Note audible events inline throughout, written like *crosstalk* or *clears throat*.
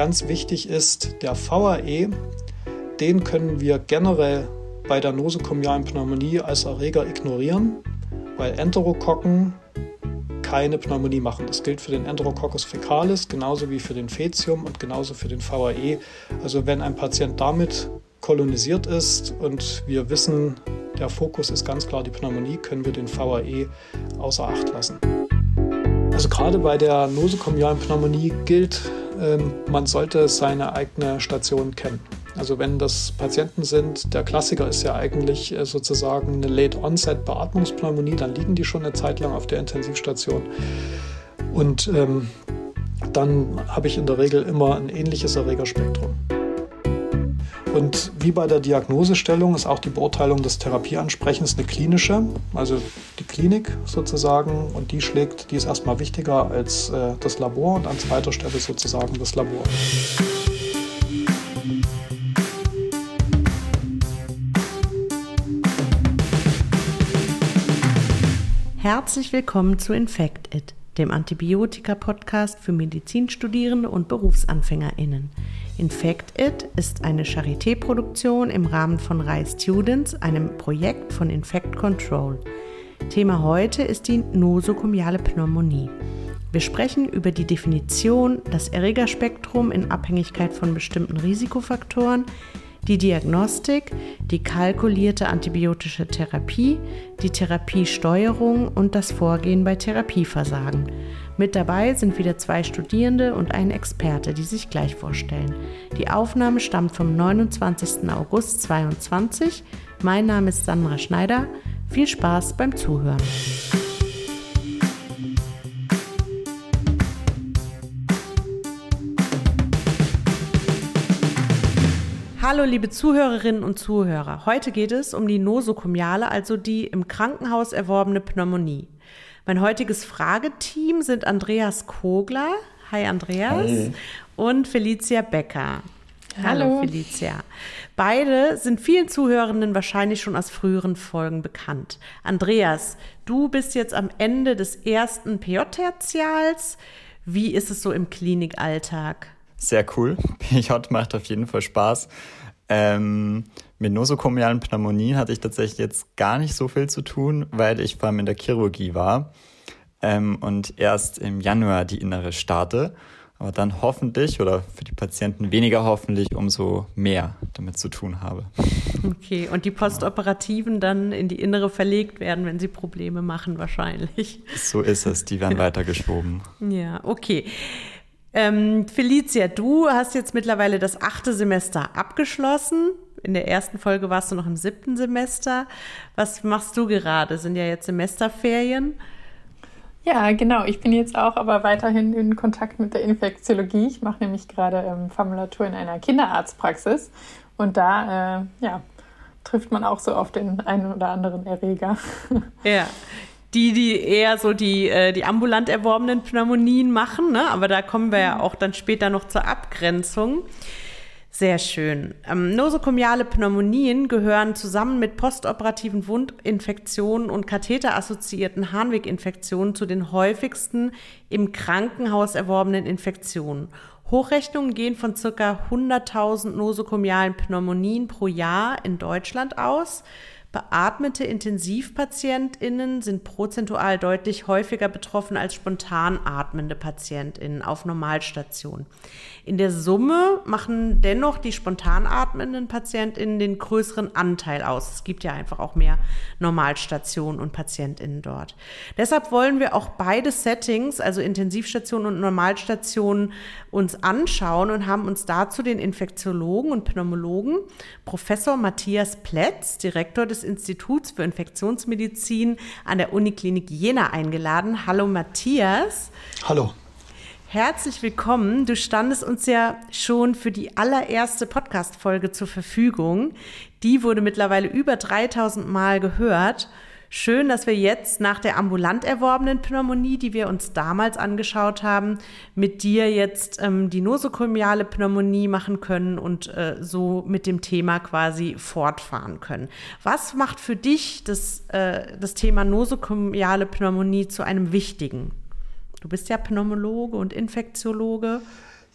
ganz wichtig ist, der VAE, den können wir generell bei der nosokomialen Pneumonie als Erreger ignorieren, weil Enterokokken keine Pneumonie machen. Das gilt für den Enterococcus fecalis genauso wie für den Fetium und genauso für den VAE. Also wenn ein Patient damit kolonisiert ist und wir wissen, der Fokus ist ganz klar die Pneumonie, können wir den VAE außer Acht lassen. Also gerade bei der nosokomialen Pneumonie gilt, man sollte seine eigene Station kennen. Also wenn das Patienten sind, der Klassiker ist ja eigentlich äh, sozusagen eine Late-Onset-Beatmungspneumonie, dann liegen die schon eine Zeit lang auf der Intensivstation. Und ähm, dann habe ich in der Regel immer ein ähnliches Erregerspektrum. Und wie bei der Diagnosestellung ist auch die Beurteilung des Therapieansprechens eine klinische, also die Klinik sozusagen, und die schlägt, die ist erstmal wichtiger als äh, das Labor und an zweiter Stelle sozusagen das Labor. Herzlich willkommen zu Infect It, dem Antibiotika-Podcast für Medizinstudierende und BerufsanfängerInnen. Infect It ist eine Charité-Produktion im Rahmen von RAI Students, einem Projekt von Infect Control. Thema heute ist die nosokomiale Pneumonie. Wir sprechen über die Definition, das Erregerspektrum in Abhängigkeit von bestimmten Risikofaktoren, die Diagnostik, die kalkulierte antibiotische Therapie, die Therapiesteuerung und das Vorgehen bei Therapieversagen. Mit dabei sind wieder zwei Studierende und ein Experte, die sich gleich vorstellen. Die Aufnahme stammt vom 29. August 2022. Mein Name ist Sandra Schneider. Viel Spaß beim Zuhören. Hallo liebe Zuhörerinnen und Zuhörer. Heute geht es um die Nosokomiale, also die im Krankenhaus erworbene Pneumonie. Mein heutiges Frageteam sind Andreas Kogler. Hi Andreas. Hi. Und Felicia Becker. Hallo. Hallo Felicia. Beide sind vielen Zuhörenden wahrscheinlich schon aus früheren Folgen bekannt. Andreas, du bist jetzt am Ende des ersten PJ-Tertials. Wie ist es so im Klinikalltag? Sehr cool. *laughs* PJ macht auf jeden Fall Spaß. Ähm, mit nosokomialen Pneumonien hatte ich tatsächlich jetzt gar nicht so viel zu tun, weil ich vor allem in der Chirurgie war ähm, und erst im Januar die innere starte. Aber dann hoffentlich oder für die Patienten weniger hoffentlich umso mehr damit zu tun habe. Okay, und die Postoperativen dann in die innere verlegt werden, wenn sie Probleme machen wahrscheinlich. So ist es, die werden weitergeschoben. Ja, okay. Ähm, Felicia, du hast jetzt mittlerweile das achte Semester abgeschlossen. In der ersten Folge warst du noch im siebten Semester. Was machst du gerade? Sind ja jetzt Semesterferien. Ja, genau. Ich bin jetzt auch aber weiterhin in Kontakt mit der Infektiologie. Ich mache nämlich gerade ähm, Formulatur in einer Kinderarztpraxis. Und da äh, ja, trifft man auch so auf den einen oder anderen Erreger. *laughs* Ja, die, die eher so die, äh, die ambulant erworbenen Pneumonien machen. Ne? Aber da kommen wir ja mhm. auch dann später noch zur Abgrenzung. Sehr schön. Ähm, nosokomiale Pneumonien gehören zusammen mit postoperativen Wundinfektionen und katheterassoziierten Harnweginfektionen zu den häufigsten im Krankenhaus erworbenen Infektionen. Hochrechnungen gehen von ca. 100.000 nosokomialen Pneumonien pro Jahr in Deutschland aus. Beatmete IntensivpatientInnen sind prozentual deutlich häufiger betroffen als spontan atmende PatientInnen auf Normalstationen. In der Summe machen dennoch die spontan atmenden PatientInnen den größeren Anteil aus. Es gibt ja einfach auch mehr Normalstationen und PatientInnen dort. Deshalb wollen wir auch beide Settings, also Intensivstationen und Normalstationen, uns anschauen und haben uns dazu den Infektiologen und Pneumologen Professor Matthias Plätz, Direktor des Instituts für Infektionsmedizin an der Uniklinik Jena eingeladen. Hallo Matthias. Hallo. Herzlich willkommen. Du standest uns ja schon für die allererste Podcast-Folge zur Verfügung. Die wurde mittlerweile über 3000 Mal gehört. Schön, dass wir jetzt nach der ambulant erworbenen Pneumonie, die wir uns damals angeschaut haben, mit dir jetzt ähm, die nosokomiale Pneumonie machen können und äh, so mit dem Thema quasi fortfahren können. Was macht für dich das, äh, das Thema nosokomiale Pneumonie zu einem wichtigen? Du bist ja Pneumologe und Infektiologe.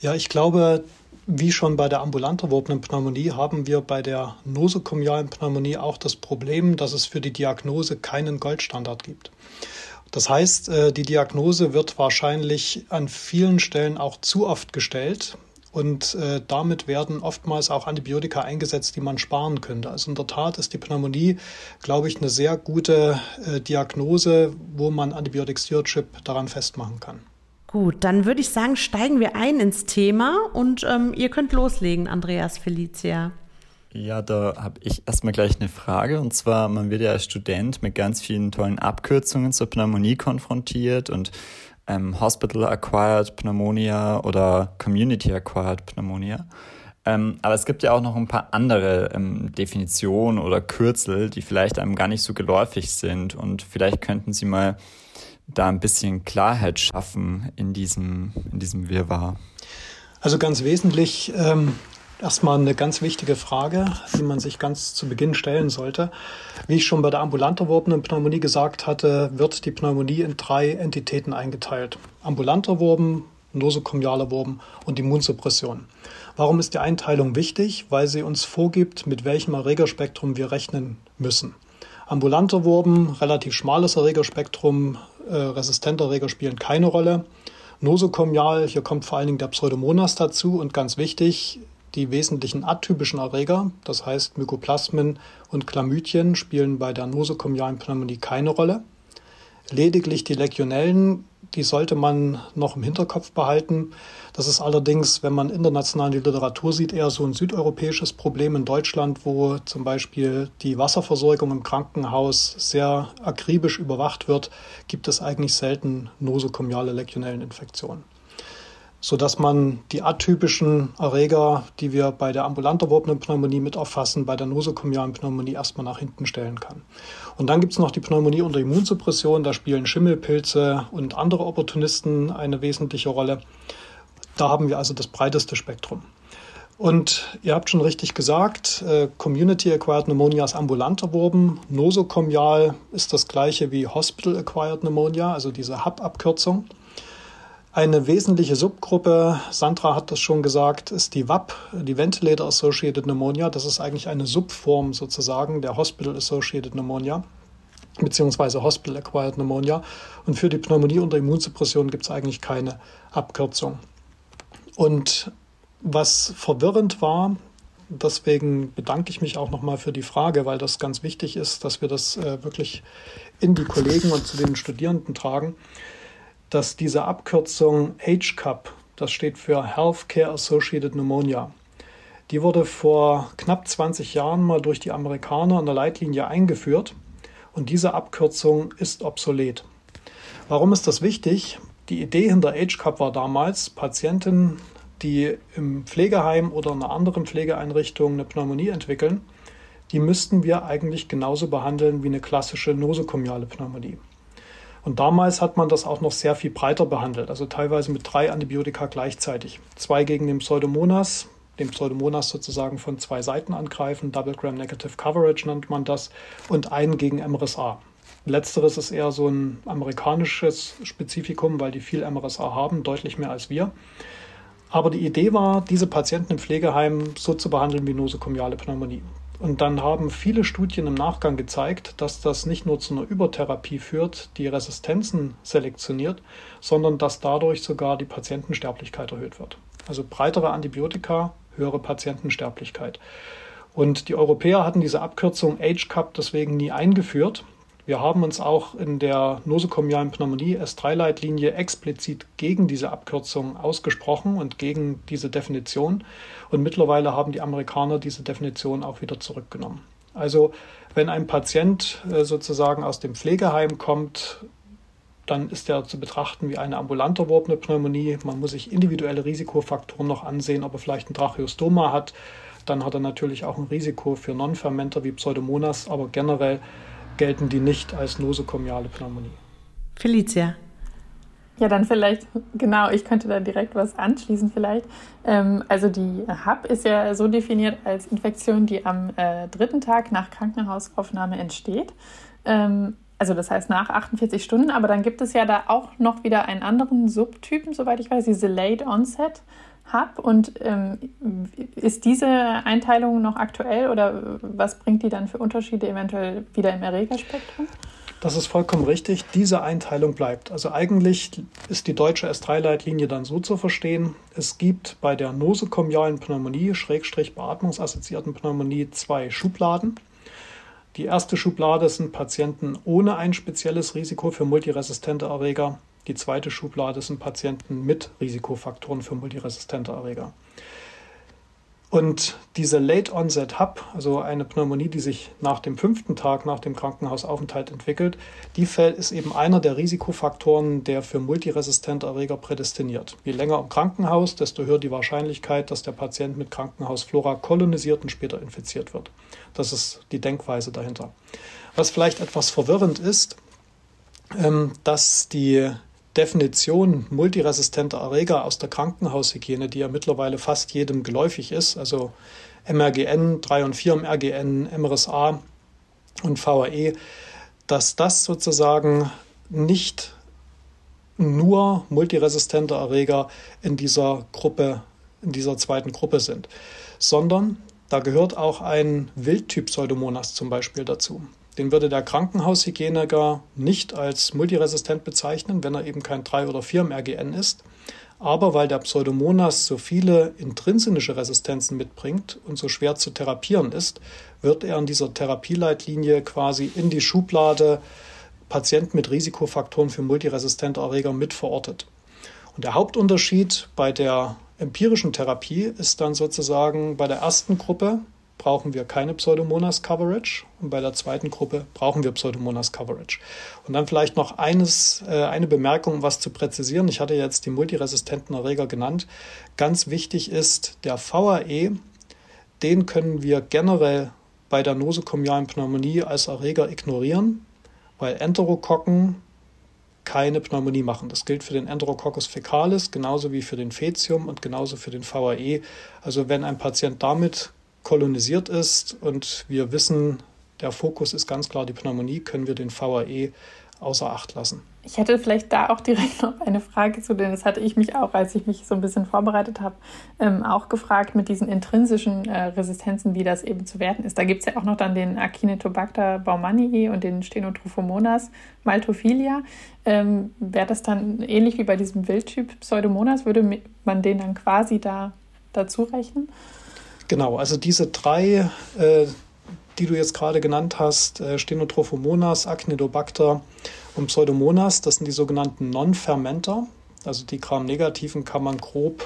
Ja, ich glaube, wie schon bei der ambulant erworbenen Pneumonie haben wir bei der nosokomialen Pneumonie auch das Problem, dass es für die Diagnose keinen Goldstandard gibt. Das heißt, äh, die Diagnose wird wahrscheinlich an vielen Stellen auch zu oft gestellt und äh, damit werden oftmals auch Antibiotika eingesetzt, die man sparen könnte. Also in der Tat ist die Pneumonie, glaube ich, eine sehr gute äh, Diagnose, wo man Antibiotic Stewardship daran festmachen kann. Gut, dann würde ich sagen, steigen wir ein ins Thema und ähm, ihr könnt loslegen, Andreas Felicia. Ja, da habe ich erstmal gleich eine Frage. Und zwar, man wird ja als Student mit ganz vielen tollen Abkürzungen zur Pneumonie konfrontiert und ähm, Hospital-Acquired Pneumonia oder Community-Acquired Pneumonia. Ähm, aber es gibt ja auch noch ein paar andere ähm, Definitionen oder Kürzel, die vielleicht einem gar nicht so geläufig sind. Und vielleicht könnten Sie mal da ein bisschen Klarheit schaffen in diesem, in diesem Wirrwarr. Also ganz wesentlich ähm, Erstmal eine ganz wichtige Frage, die man sich ganz zu Beginn stellen sollte. Wie ich schon bei der ambulant erworbenen Pneumonie gesagt hatte, wird die Pneumonie in drei Entitäten eingeteilt. Ambulant erworben, nosokomial erworben und Immunsuppression. Warum ist die Einteilung wichtig? Weil sie uns vorgibt, mit welchem Erregerspektrum wir rechnen müssen. Ambulant erworben, relativ schmales Erregerspektrum, äh, resistente Erreger spielen keine Rolle. Nosokomial, hier kommt vor allen Dingen der Pseudomonas dazu und ganz wichtig, die wesentlichen atypischen Erreger, das heißt Mykoplasmen und Chlamydien, spielen bei der nosokomialen Pneumonie keine Rolle. Lediglich die Legionellen, die sollte man noch im Hinterkopf behalten. Das ist allerdings, wenn man international die Literatur sieht, eher so ein südeuropäisches Problem in Deutschland, wo zum Beispiel die Wasserversorgung im Krankenhaus sehr akribisch überwacht wird, gibt es eigentlich selten nosokomiale Legionelleninfektionen sodass man die atypischen Erreger, die wir bei der ambulant erworbenen Pneumonie mit erfassen, bei der nosokomialen Pneumonie erstmal nach hinten stellen kann. Und dann gibt es noch die Pneumonie unter Immunsuppression, da spielen Schimmelpilze und andere Opportunisten eine wesentliche Rolle. Da haben wir also das breiteste Spektrum. Und ihr habt schon richtig gesagt, äh, Community Acquired Pneumonia ist ambulant erworben. Nosokomial ist das gleiche wie Hospital Acquired Pneumonia, also diese HAP-Abkürzung. Eine wesentliche Subgruppe, Sandra hat das schon gesagt, ist die WAP, die Ventilator Associated Pneumonia. Das ist eigentlich eine Subform sozusagen der Hospital Associated Pneumonia beziehungsweise Hospital Acquired Pneumonia. Und für die Pneumonie unter Immunsuppression gibt es eigentlich keine Abkürzung. Und was verwirrend war, deswegen bedanke ich mich auch nochmal für die Frage, weil das ganz wichtig ist, dass wir das äh, wirklich in die Kollegen und zu den Studierenden tragen dass diese Abkürzung HCAP, das steht für Healthcare Associated Pneumonia, die wurde vor knapp 20 Jahren mal durch die Amerikaner in der Leitlinie eingeführt und diese Abkürzung ist obsolet. Warum ist das wichtig? Die Idee hinter HCAP war damals, Patienten, die im Pflegeheim oder in einer anderen Pflegeeinrichtung eine Pneumonie entwickeln, die müssten wir eigentlich genauso behandeln wie eine klassische nosokomiale Pneumonie. Und damals hat man das auch noch sehr viel breiter behandelt, also teilweise mit drei Antibiotika gleichzeitig. Zwei gegen den Pseudomonas, den Pseudomonas sozusagen von zwei Seiten angreifen, Double Gram Negative Coverage nennt man das, und einen gegen MRSA. Letzteres ist eher so ein amerikanisches Spezifikum, weil die viel MRSA haben, deutlich mehr als wir. Aber die Idee war, diese Patienten im Pflegeheim so zu behandeln wie nosokomiale Pneumonie. Und dann haben viele Studien im Nachgang gezeigt, dass das nicht nur zu einer Übertherapie führt, die Resistenzen selektioniert, sondern dass dadurch sogar die Patientensterblichkeit erhöht wird. Also breitere Antibiotika, höhere Patientensterblichkeit. Und die Europäer hatten diese Abkürzung HCAP deswegen nie eingeführt, wir haben uns auch in der nosokomialen Pneumonie S3-Leitlinie explizit gegen diese Abkürzung ausgesprochen und gegen diese Definition. Und mittlerweile haben die Amerikaner diese Definition auch wieder zurückgenommen. Also wenn ein Patient äh, sozusagen aus dem Pflegeheim kommt, dann ist er zu betrachten wie eine ambulant erworbene Pneumonie. Man muss sich individuelle Risikofaktoren noch ansehen, ob er vielleicht ein Tracheostoma hat. Dann hat er natürlich auch ein Risiko für Non-Fermenter wie Pseudomonas, aber generell gelten die nicht als nosokomiale Pneumonie. Felicia. Ja, dann vielleicht, genau, ich könnte da direkt was anschließen vielleicht. Ähm, also die HAP ist ja so definiert als Infektion, die am äh, dritten Tag nach Krankenhausaufnahme entsteht. Ähm, also das heißt nach 48 Stunden, aber dann gibt es ja da auch noch wieder einen anderen Subtypen, soweit ich weiß, diese Late Onset Hub. Und ähm, ist diese Einteilung noch aktuell oder was bringt die dann für Unterschiede eventuell wieder im Erregerspektrum? Das ist vollkommen richtig. Diese Einteilung bleibt. Also eigentlich ist die deutsche S3-Leitlinie dann so zu verstehen, es gibt bei der nosokomialen Pneumonie, Schrägstrich beatmungsassoziierten Pneumonie, zwei Schubladen. Die erste Schublade sind Patienten ohne ein spezielles Risiko für multiresistente Erreger. Die zweite Schublade sind Patienten mit Risikofaktoren für multiresistente Erreger. Und diese Late Onset Hub, also eine Pneumonie, die sich nach dem fünften Tag nach dem Krankenhausaufenthalt entwickelt, die fällt, ist eben einer der Risikofaktoren, der für multiresistente Erreger prädestiniert. Je länger im Krankenhaus, desto höher die Wahrscheinlichkeit, dass der Patient mit Krankenhausflora kolonisiert und später infiziert wird. Das ist die Denkweise dahinter. Was vielleicht etwas verwirrend ist, ähm, dass die Definition multiresistenter Erreger aus der Krankenhaushygiene, die ja mittlerweile fast jedem geläufig ist, also MRGN, 3 und 4 MRGN, MRSA und VAE, dass das sozusagen nicht nur multiresistente Erreger in dieser Gruppe, in dieser zweiten Gruppe sind, sondern da gehört auch ein Wildtyp Pseudomonas zum Beispiel dazu. Den würde der Krankenhaushygieniker nicht als multiresistent bezeichnen, wenn er eben kein 3 oder 4 MRGN ist. Aber weil der Pseudomonas so viele intrinsische Resistenzen mitbringt und so schwer zu therapieren ist, wird er in dieser Therapieleitlinie quasi in die Schublade Patienten mit Risikofaktoren für multiresistente Erreger mit verortet. Und der Hauptunterschied bei der empirischen Therapie ist dann sozusagen bei der ersten Gruppe, brauchen wir keine Pseudomonas Coverage und bei der zweiten Gruppe brauchen wir Pseudomonas Coverage. Und dann vielleicht noch eines, äh, eine Bemerkung, um was zu präzisieren. Ich hatte jetzt die multiresistenten Erreger genannt. Ganz wichtig ist der VAE, den können wir generell bei der nosokomialen Pneumonie als Erreger ignorieren, weil Enterokokken keine Pneumonie machen. Das gilt für den Enterococcus fecalis genauso wie für den Fetium und genauso für den VAE. Also wenn ein Patient damit kolonisiert ist und wir wissen, der Fokus ist ganz klar die Pneumonie, können wir den VAE außer Acht lassen. Ich hätte vielleicht da auch direkt noch eine Frage zu, denn das hatte ich mich auch, als ich mich so ein bisschen vorbereitet habe, ähm, auch gefragt mit diesen intrinsischen äh, Resistenzen, wie das eben zu werten ist. Da gibt es ja auch noch dann den Acinetobacter baumannii und den Stenotrophomonas maltophilia. Ähm, Wäre das dann ähnlich wie bei diesem Wildtyp Pseudomonas? Würde man den dann quasi da dazu rechnen? Genau, also diese drei, äh, die du jetzt gerade genannt hast, äh, Stenotrophomonas, Acnidobacter und Pseudomonas, das sind die sogenannten Non-Fermenter. Also die Gram-Negativen kann man grob,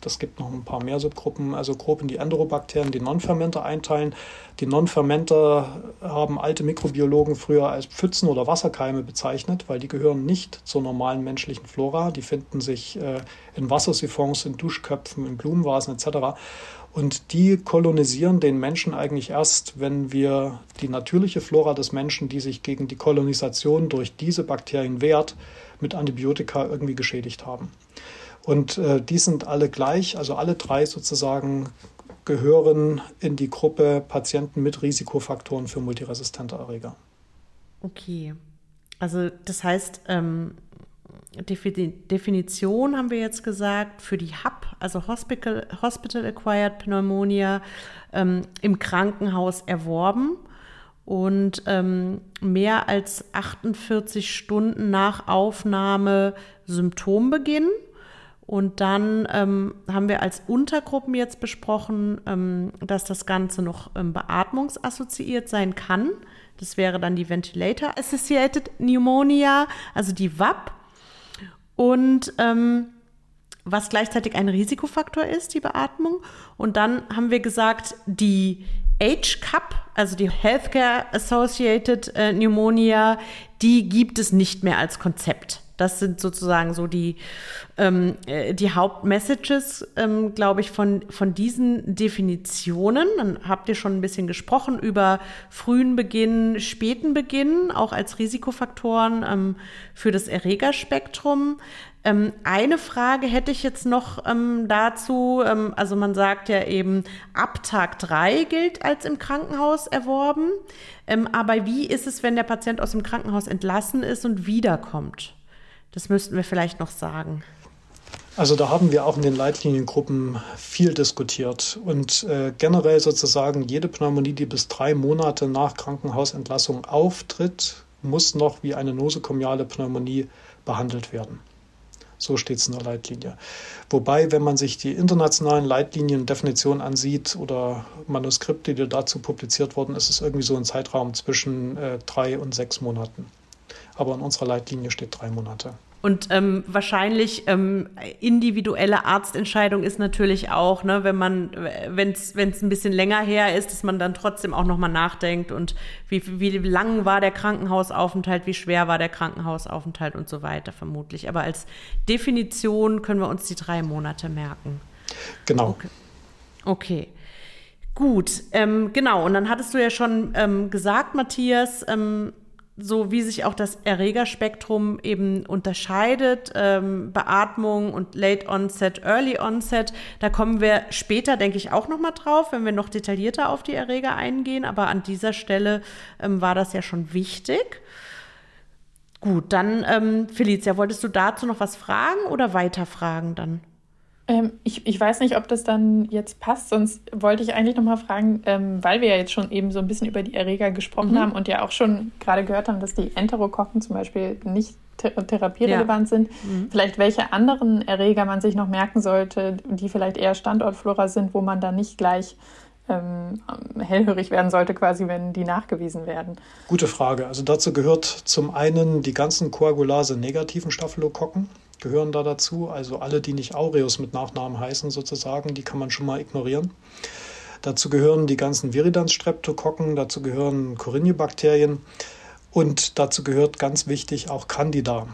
das gibt noch ein paar mehr Subgruppen, also grob in die Enterobakterien, die Non-Fermenter einteilen. Die Non-Fermenter haben alte Mikrobiologen früher als Pfützen oder Wasserkeime bezeichnet, weil die gehören nicht zur normalen menschlichen Flora. Die finden sich äh, in Wassersiphons, in Duschköpfen, in Blumenvasen etc. Und die kolonisieren den Menschen eigentlich erst, wenn wir die natürliche Flora des Menschen, die sich gegen die Kolonisation durch diese Bakterien wehrt, mit Antibiotika irgendwie geschädigt haben. Und äh, die sind alle gleich, also alle drei sozusagen gehören in die Gruppe Patienten mit Risikofaktoren für multiresistente Erreger. Okay. Also das heißt, ähm, Definition haben wir jetzt gesagt für die HAP, also Hospital, Hospital Acquired Pneumonia, ähm, im Krankenhaus erworben und ähm, mehr als 48 Stunden nach Aufnahme Symptombeginn. Und dann ähm, haben wir als Untergruppen jetzt besprochen, ähm, dass das Ganze noch ähm, beatmungsassoziiert sein kann. Das wäre dann die Ventilator Associated Pneumonia, also die WAP. Und ähm, was gleichzeitig ein Risikofaktor ist, die Beatmung. Und dann haben wir gesagt, die H-Cup, also die Healthcare Associated äh, Pneumonia, die gibt es nicht mehr als Konzept. Das sind sozusagen so die, ähm, äh, die Hauptmessages, ähm, glaube ich, von, von diesen Definitionen. Dann habt ihr schon ein bisschen gesprochen über frühen Beginn, späten Beginn, auch als Risikofaktoren ähm, für das Erregerspektrum. Ähm, eine Frage hätte ich jetzt noch ähm, dazu. Ähm, also man sagt ja eben, ab Tag drei gilt als im Krankenhaus erworben. Ähm, aber wie ist es, wenn der Patient aus dem Krankenhaus entlassen ist und wiederkommt? Das müssten wir vielleicht noch sagen. Also da haben wir auch in den Leitliniengruppen viel diskutiert und äh, generell sozusagen jede Pneumonie, die bis drei Monate nach Krankenhausentlassung auftritt, muss noch wie eine nosokomiale Pneumonie behandelt werden. So steht es in der Leitlinie. Wobei, wenn man sich die internationalen Leitlinien Definitionen ansieht oder Manuskripte, die dazu publiziert wurden, ist es irgendwie so ein Zeitraum zwischen äh, drei und sechs Monaten. Aber in unserer Leitlinie steht drei Monate. Und ähm, wahrscheinlich ähm, individuelle Arztentscheidung ist natürlich auch, ne, wenn man, wenn es ein bisschen länger her ist, dass man dann trotzdem auch nochmal nachdenkt und wie, wie lang war der Krankenhausaufenthalt, wie schwer war der Krankenhausaufenthalt und so weiter vermutlich. Aber als Definition können wir uns die drei Monate merken. Genau. Okay. okay. Gut, ähm, genau. Und dann hattest du ja schon ähm, gesagt, Matthias, ähm, so wie sich auch das Erregerspektrum eben unterscheidet, ähm, Beatmung und Late Onset, Early Onset, da kommen wir später, denke ich, auch nochmal drauf, wenn wir noch detaillierter auf die Erreger eingehen. Aber an dieser Stelle ähm, war das ja schon wichtig. Gut, dann, ähm, Felicia, wolltest du dazu noch was fragen oder weiterfragen dann? Ähm, ich, ich weiß nicht, ob das dann jetzt passt, sonst wollte ich eigentlich nochmal fragen, ähm, weil wir ja jetzt schon eben so ein bisschen über die Erreger gesprochen mhm. haben und ja auch schon gerade gehört haben, dass die Enterokokken zum Beispiel nicht therapierelevant ja. sind. Mhm. Vielleicht welche anderen Erreger man sich noch merken sollte, die vielleicht eher Standortflora sind, wo man dann nicht gleich ähm, hellhörig werden sollte, quasi, wenn die nachgewiesen werden. Gute Frage. Also dazu gehört zum einen die ganzen Koagulase-negativen Staphylokokken gehören da dazu. Also alle, die nicht Aureus mit Nachnamen heißen sozusagen, die kann man schon mal ignorieren. Dazu gehören die ganzen Viridans-Streptokokken, dazu gehören Corynebakterien und dazu gehört ganz wichtig auch Candida.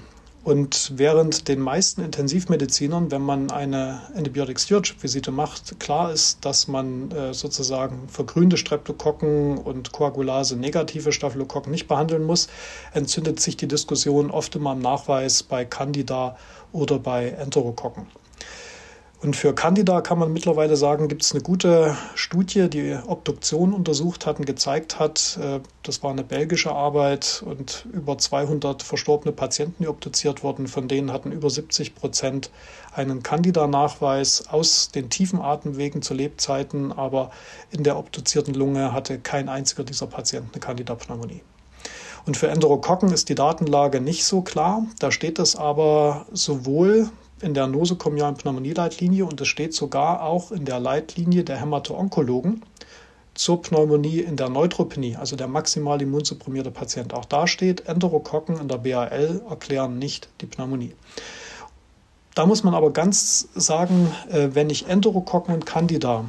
Und während den meisten Intensivmedizinern, wenn man eine Antibiotic Stewardship Visite macht, klar ist, dass man äh, sozusagen vergrünte Streptokokken und Koagulase negative Staphylokokken nicht behandeln muss, entzündet sich die Diskussion oft immer am Nachweis bei Candida oder bei Enterokokken. Und für Candida kann man mittlerweile sagen, gibt es eine gute Studie, die Obduktion untersucht hat und gezeigt hat, äh, das war eine belgische Arbeit und über 200 verstorbene Patienten, die obduziert wurden, von denen hatten über 70 Prozent einen Candida-Nachweis aus den tiefen Atemwegen zu Lebzeiten, aber in der obduzierten Lunge hatte kein einziger dieser Patienten eine Candida-Pneumonie. Und für Enterokokken ist die Datenlage nicht so klar. Da steht es aber sowohl in der nosokomialen Pneumonieleitlinie und es steht sogar auch in der Leitlinie der Hämato-Onkologen zur Pneumonie in der Neutropenie, also der maximal immunsupprimierte Patient. Auch da steht, Enterokokken in der BAL erklären nicht die Pneumonie. Da muss man aber ganz sagen, äh, wenn ich Enterokokken und Candida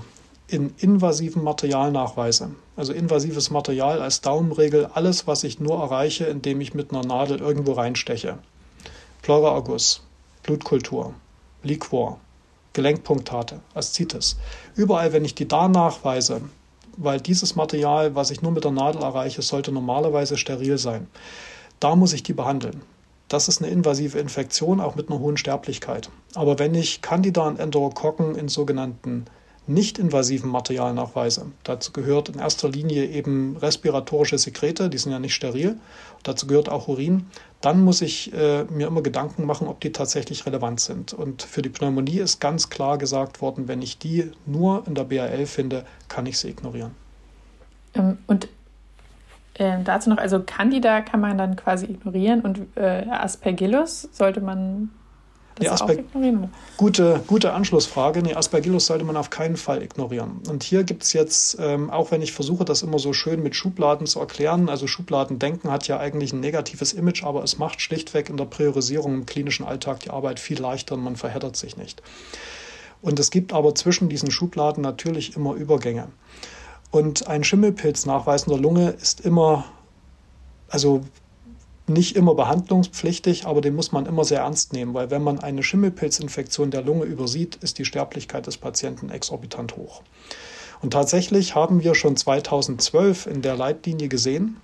in invasiven Material nachweise, also invasives Material als Daumenregel, alles, was ich nur erreiche, indem ich mit einer Nadel irgendwo reinsteche. Pleuraerguss, Blutkultur, Liquor, Gelenkpunktate, Aszites. Überall, wenn ich die da nachweise, weil dieses Material, was ich nur mit der Nadel erreiche, sollte normalerweise steril sein. Da muss ich die behandeln. Das ist eine invasive Infektion, auch mit einer hohen Sterblichkeit. Aber wenn ich Candida und Enterokokken in sogenannten nicht-invasiven Materialnachweise. Dazu gehört in erster Linie eben respiratorische Sekrete, die sind ja nicht steril. Dazu gehört auch Urin. Dann muss ich äh, mir immer Gedanken machen, ob die tatsächlich relevant sind. Und für die Pneumonie ist ganz klar gesagt worden, wenn ich die nur in der BAL finde, kann ich sie ignorieren. Ähm, und äh, dazu noch, also Candida kann man dann quasi ignorieren und äh, Aspergillus sollte man das nee, Asper gute, gute Anschlussfrage. Nee, Aspergillus sollte man auf keinen Fall ignorieren. Und hier gibt es jetzt, ähm, auch wenn ich versuche, das immer so schön mit Schubladen zu erklären, also Schubladendenken hat ja eigentlich ein negatives Image, aber es macht schlichtweg in der Priorisierung im klinischen Alltag die Arbeit viel leichter und man verheddert sich nicht. Und es gibt aber zwischen diesen Schubladen natürlich immer Übergänge. Und ein Schimmelpilznachweis in der Lunge ist immer, also nicht immer behandlungspflichtig, aber den muss man immer sehr ernst nehmen, weil wenn man eine Schimmelpilzinfektion der Lunge übersieht, ist die Sterblichkeit des Patienten exorbitant hoch. Und tatsächlich haben wir schon 2012 in der Leitlinie gesehen,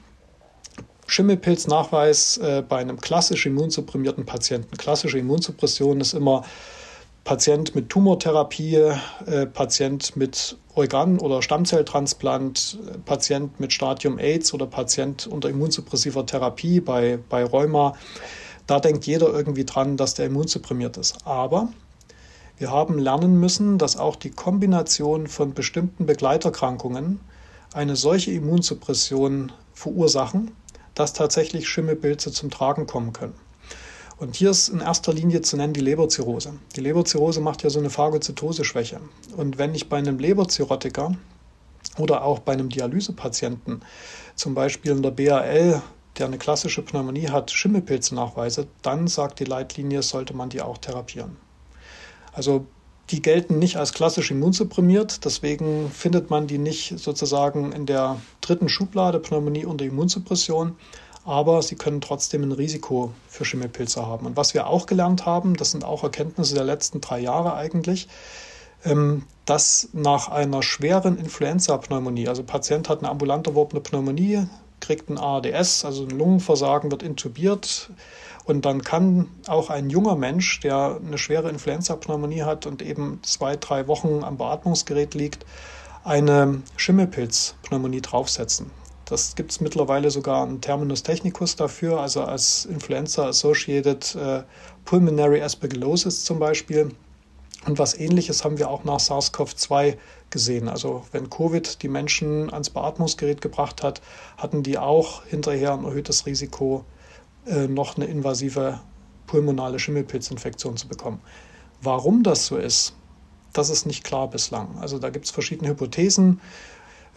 Schimmelpilznachweis äh, bei einem klassisch immunsupprimierten Patienten. Klassische Immunsuppression ist immer Patient mit Tumortherapie, äh, Patient mit Organ- oder Stammzelltransplant, äh, Patient mit Stadium AIDS oder Patient unter immunsuppressiver Therapie bei, bei Rheuma. Da denkt jeder irgendwie dran, dass der immunsupprimiert ist. Aber wir haben lernen müssen, dass auch die Kombination von bestimmten Begleiterkrankungen eine solche Immunsuppression verursachen, dass tatsächlich Schimmelpilze zum Tragen kommen können. Und hier ist in erster Linie zu nennen die Leberzirrhose. Die Leberzirrhose macht ja so eine Phagozytose-Schwäche. Und wenn ich bei einem Leberzirrhotiker oder auch bei einem Dialysepatienten, zum Beispiel in der BAL, der eine klassische Pneumonie hat, Schimmelpilze nachweise, dann sagt die Leitlinie, sollte man die auch therapieren. Also die gelten nicht als klassisch immunsupprimiert, deswegen findet man die nicht sozusagen in der dritten Schublade Pneumonie unter Immunsuppression, aber sie können trotzdem ein Risiko für Schimmelpilze haben. Und was wir auch gelernt haben, das sind auch Erkenntnisse der letzten drei Jahre eigentlich, ähm, dass nach einer schweren Influenza-Pneumonie, also Patient hat eine ambulant erworbene Pneumonie, kriegt ein ARDS, also ein Lungenversagen, wird intubiert und dann kann auch ein junger Mensch, der eine schwere Influenza-Pneumonie hat und eben zwei, drei Wochen am Beatmungsgerät liegt, eine Schimmelpilz-Pneumonie draufsetzen. Das gibt es mittlerweile sogar einen Terminus technicus dafür, also als Influenza-Associated äh, Pulmonary Aspergillosis zum Beispiel. Und was ähnliches haben wir auch nach SARS-CoV-2 gesehen. Also wenn Covid die Menschen ans Beatmungsgerät gebracht hat, hatten die auch hinterher ein erhöhtes Risiko, äh, noch eine invasive pulmonale Schimmelpilzinfektion zu bekommen. Warum das so ist, das ist nicht klar bislang. Also da gibt es verschiedene Hypothesen.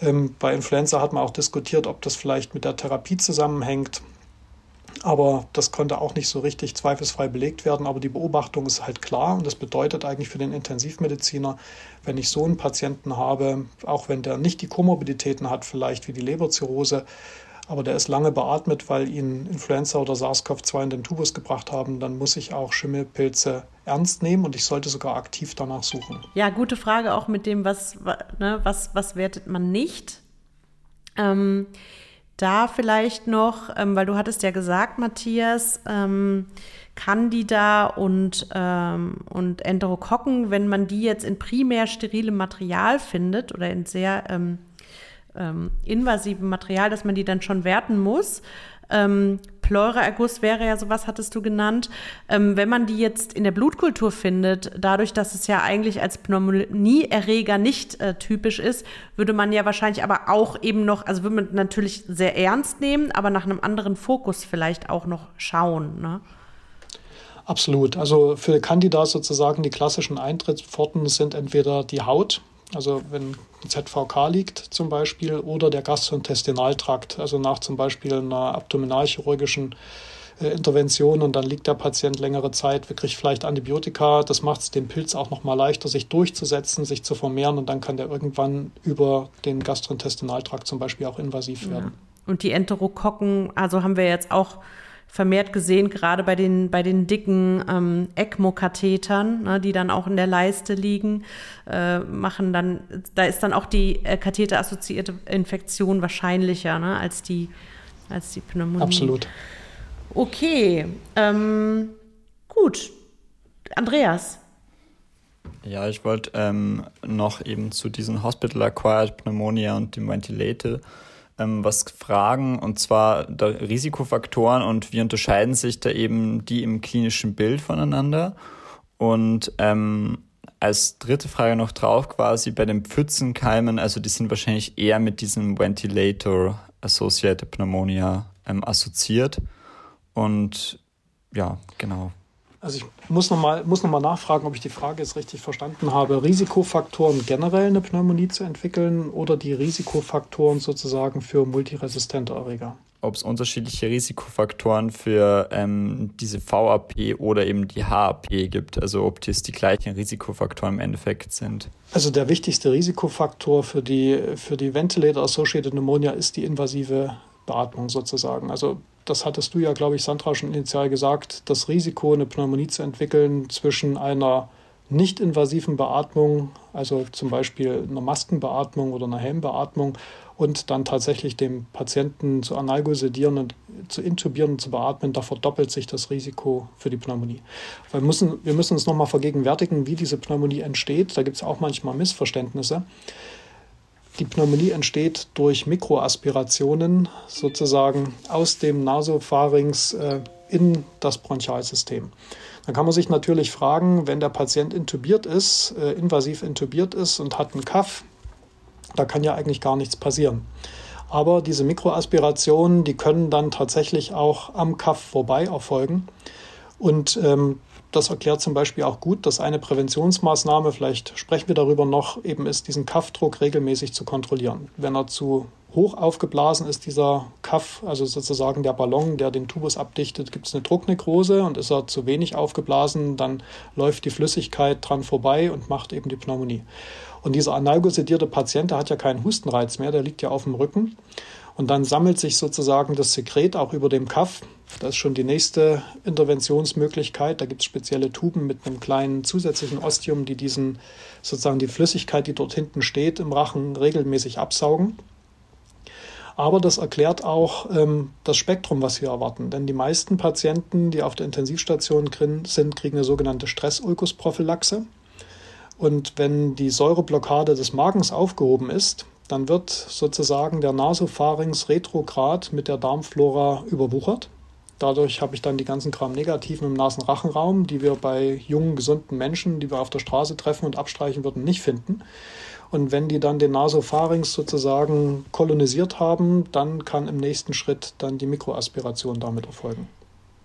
Ähm, bei Influenza hat man auch diskutiert, ob das vielleicht mit der Therapie zusammenhängt. Aber das konnte auch nicht so richtig zweifelsfrei belegt werden. Aber die Beobachtung ist halt klar und das bedeutet eigentlich für den Intensivmediziner, wenn ich so einen Patienten habe, auch wenn der nicht die Komorbiditäten hat, vielleicht wie die Leberzirrhose, aber der ist lange beatmet, weil ihn Influenza oder SARS-CoV-2 in den Tubus gebracht haben, dann muss ich auch Schimmelpilze ernst nehmen und ich sollte sogar aktiv danach suchen. Ja, gute Frage auch mit dem, was, ne, was, was wertet man nicht? Ähm, da vielleicht noch, ähm, weil du hattest ja gesagt, Matthias, ähm, Candida und, ähm, und Enterokokken, wenn man die jetzt in primär sterilem Material findet oder in sehr ähm, ähm, invasivem Material, dass man die dann schon werten muss. Ähm, Pleuraerguss wäre ja sowas, hattest du genannt. Ähm, wenn man die jetzt in der Blutkultur findet, dadurch, dass es ja eigentlich als Pneumonieerreger nicht äh, typisch ist, würde man ja wahrscheinlich aber auch eben noch, also würde man natürlich sehr ernst nehmen, aber nach einem anderen Fokus vielleicht auch noch schauen. Ne? Absolut. Also für Candida sozusagen die klassischen Eintrittspforten sind entweder die Haut, also wenn ZVK liegt zum Beispiel, oder der Gastrointestinaltrakt, also nach zum Beispiel einer abdominalchirurgischen äh, Intervention und dann liegt der Patient längere Zeit, kriegt vielleicht Antibiotika. Das macht es dem Pilz auch nochmal leichter, sich durchzusetzen, sich zu vermehren und dann kann der irgendwann über den Gastrointestinaltrakt zum Beispiel auch invasiv werden. Ja. Und die Enterokokken, also haben wir jetzt auch vermehrt gesehen, gerade bei den, bei den dicken ähm, ECMO-Kathetern, ne, die dann auch in der Leiste liegen, äh, machen dann, da ist dann auch die äh, katheterassoziierte Infektion wahrscheinlicher ne, als, die, als die Pneumonie. Absolut. Okay, ähm, gut. Andreas. Ja, ich wollte ähm, noch eben zu diesen Hospital-Acquired Pneumonia und dem Ventilator ähm, was fragen, und zwar Risikofaktoren und wie unterscheiden sich da eben die im klinischen Bild voneinander. Und ähm, als dritte Frage noch drauf quasi bei den Pfützenkeimen, also die sind wahrscheinlich eher mit diesem Ventilator Associated Pneumonia ähm, assoziiert. Und ja, genau. Also ich muss nochmal noch nachfragen, ob ich die Frage jetzt richtig verstanden habe. Risikofaktoren generell eine Pneumonie zu entwickeln oder die Risikofaktoren sozusagen für multiresistente Erreger? Ob es unterschiedliche Risikofaktoren für ähm, diese VAP oder eben die HAP gibt, also ob das die gleichen Risikofaktoren im Endeffekt sind. Also der wichtigste Risikofaktor für die, für die Ventilator-Associated Pneumonia ist die invasive Beatmung sozusagen. Also das hattest du ja, glaube ich, Sandra, schon initial gesagt, das Risiko, eine Pneumonie zu entwickeln zwischen einer nicht-invasiven Beatmung, also zum Beispiel einer Maskenbeatmung oder einer Helmbeatmung und dann tatsächlich dem Patienten zu analgosedieren und zu intubieren und zu beatmen, da verdoppelt sich das Risiko für die Pneumonie. Wir müssen, wir müssen uns nochmal vergegenwärtigen, wie diese Pneumonie entsteht. Da gibt es auch manchmal Missverständnisse. Die Pneumonie entsteht durch Mikroaspirationen sozusagen aus dem Nasopharynx äh, in das Bronchialsystem. Dann kann man sich natürlich fragen, wenn der Patient intubiert ist, äh, invasiv intubiert ist und hat einen Kaff, da kann ja eigentlich gar nichts passieren. Aber diese Mikroaspirationen, die können dann tatsächlich auch am Kaff vorbei erfolgen. Und ähm, das erklärt zum Beispiel auch gut, dass eine Präventionsmaßnahme, vielleicht sprechen wir darüber noch, eben ist, diesen Kaffdruck regelmäßig zu kontrollieren. Wenn er zu hoch aufgeblasen ist, dieser Kaff, also sozusagen der Ballon, der den Tubus abdichtet, gibt es eine Drucknekrose und ist er zu wenig aufgeblasen, dann läuft die Flüssigkeit dran vorbei und macht eben die Pneumonie. Und dieser analgosedierte Patient, der hat ja keinen Hustenreiz mehr, der liegt ja auf dem Rücken. Und dann sammelt sich sozusagen das Sekret auch über dem Kaff. Das ist schon die nächste Interventionsmöglichkeit. Da gibt es spezielle Tuben mit einem kleinen zusätzlichen Ostium, die diesen sozusagen die Flüssigkeit, die dort hinten steht, im Rachen regelmäßig absaugen. Aber das erklärt auch ähm, das Spektrum, was wir erwarten. Denn die meisten Patienten, die auf der Intensivstation sind, kriegen eine sogenannte Stressulkusprophylaxe. Und wenn die Säureblockade des Magens aufgehoben ist, dann wird sozusagen der Nasopharynx retrograd mit der Darmflora überwuchert. Dadurch habe ich dann die ganzen Gram-Negativen im Nasenrachenraum, die wir bei jungen, gesunden Menschen, die wir auf der Straße treffen und abstreichen würden, nicht finden. Und wenn die dann den Nasopharynx sozusagen kolonisiert haben, dann kann im nächsten Schritt dann die Mikroaspiration damit erfolgen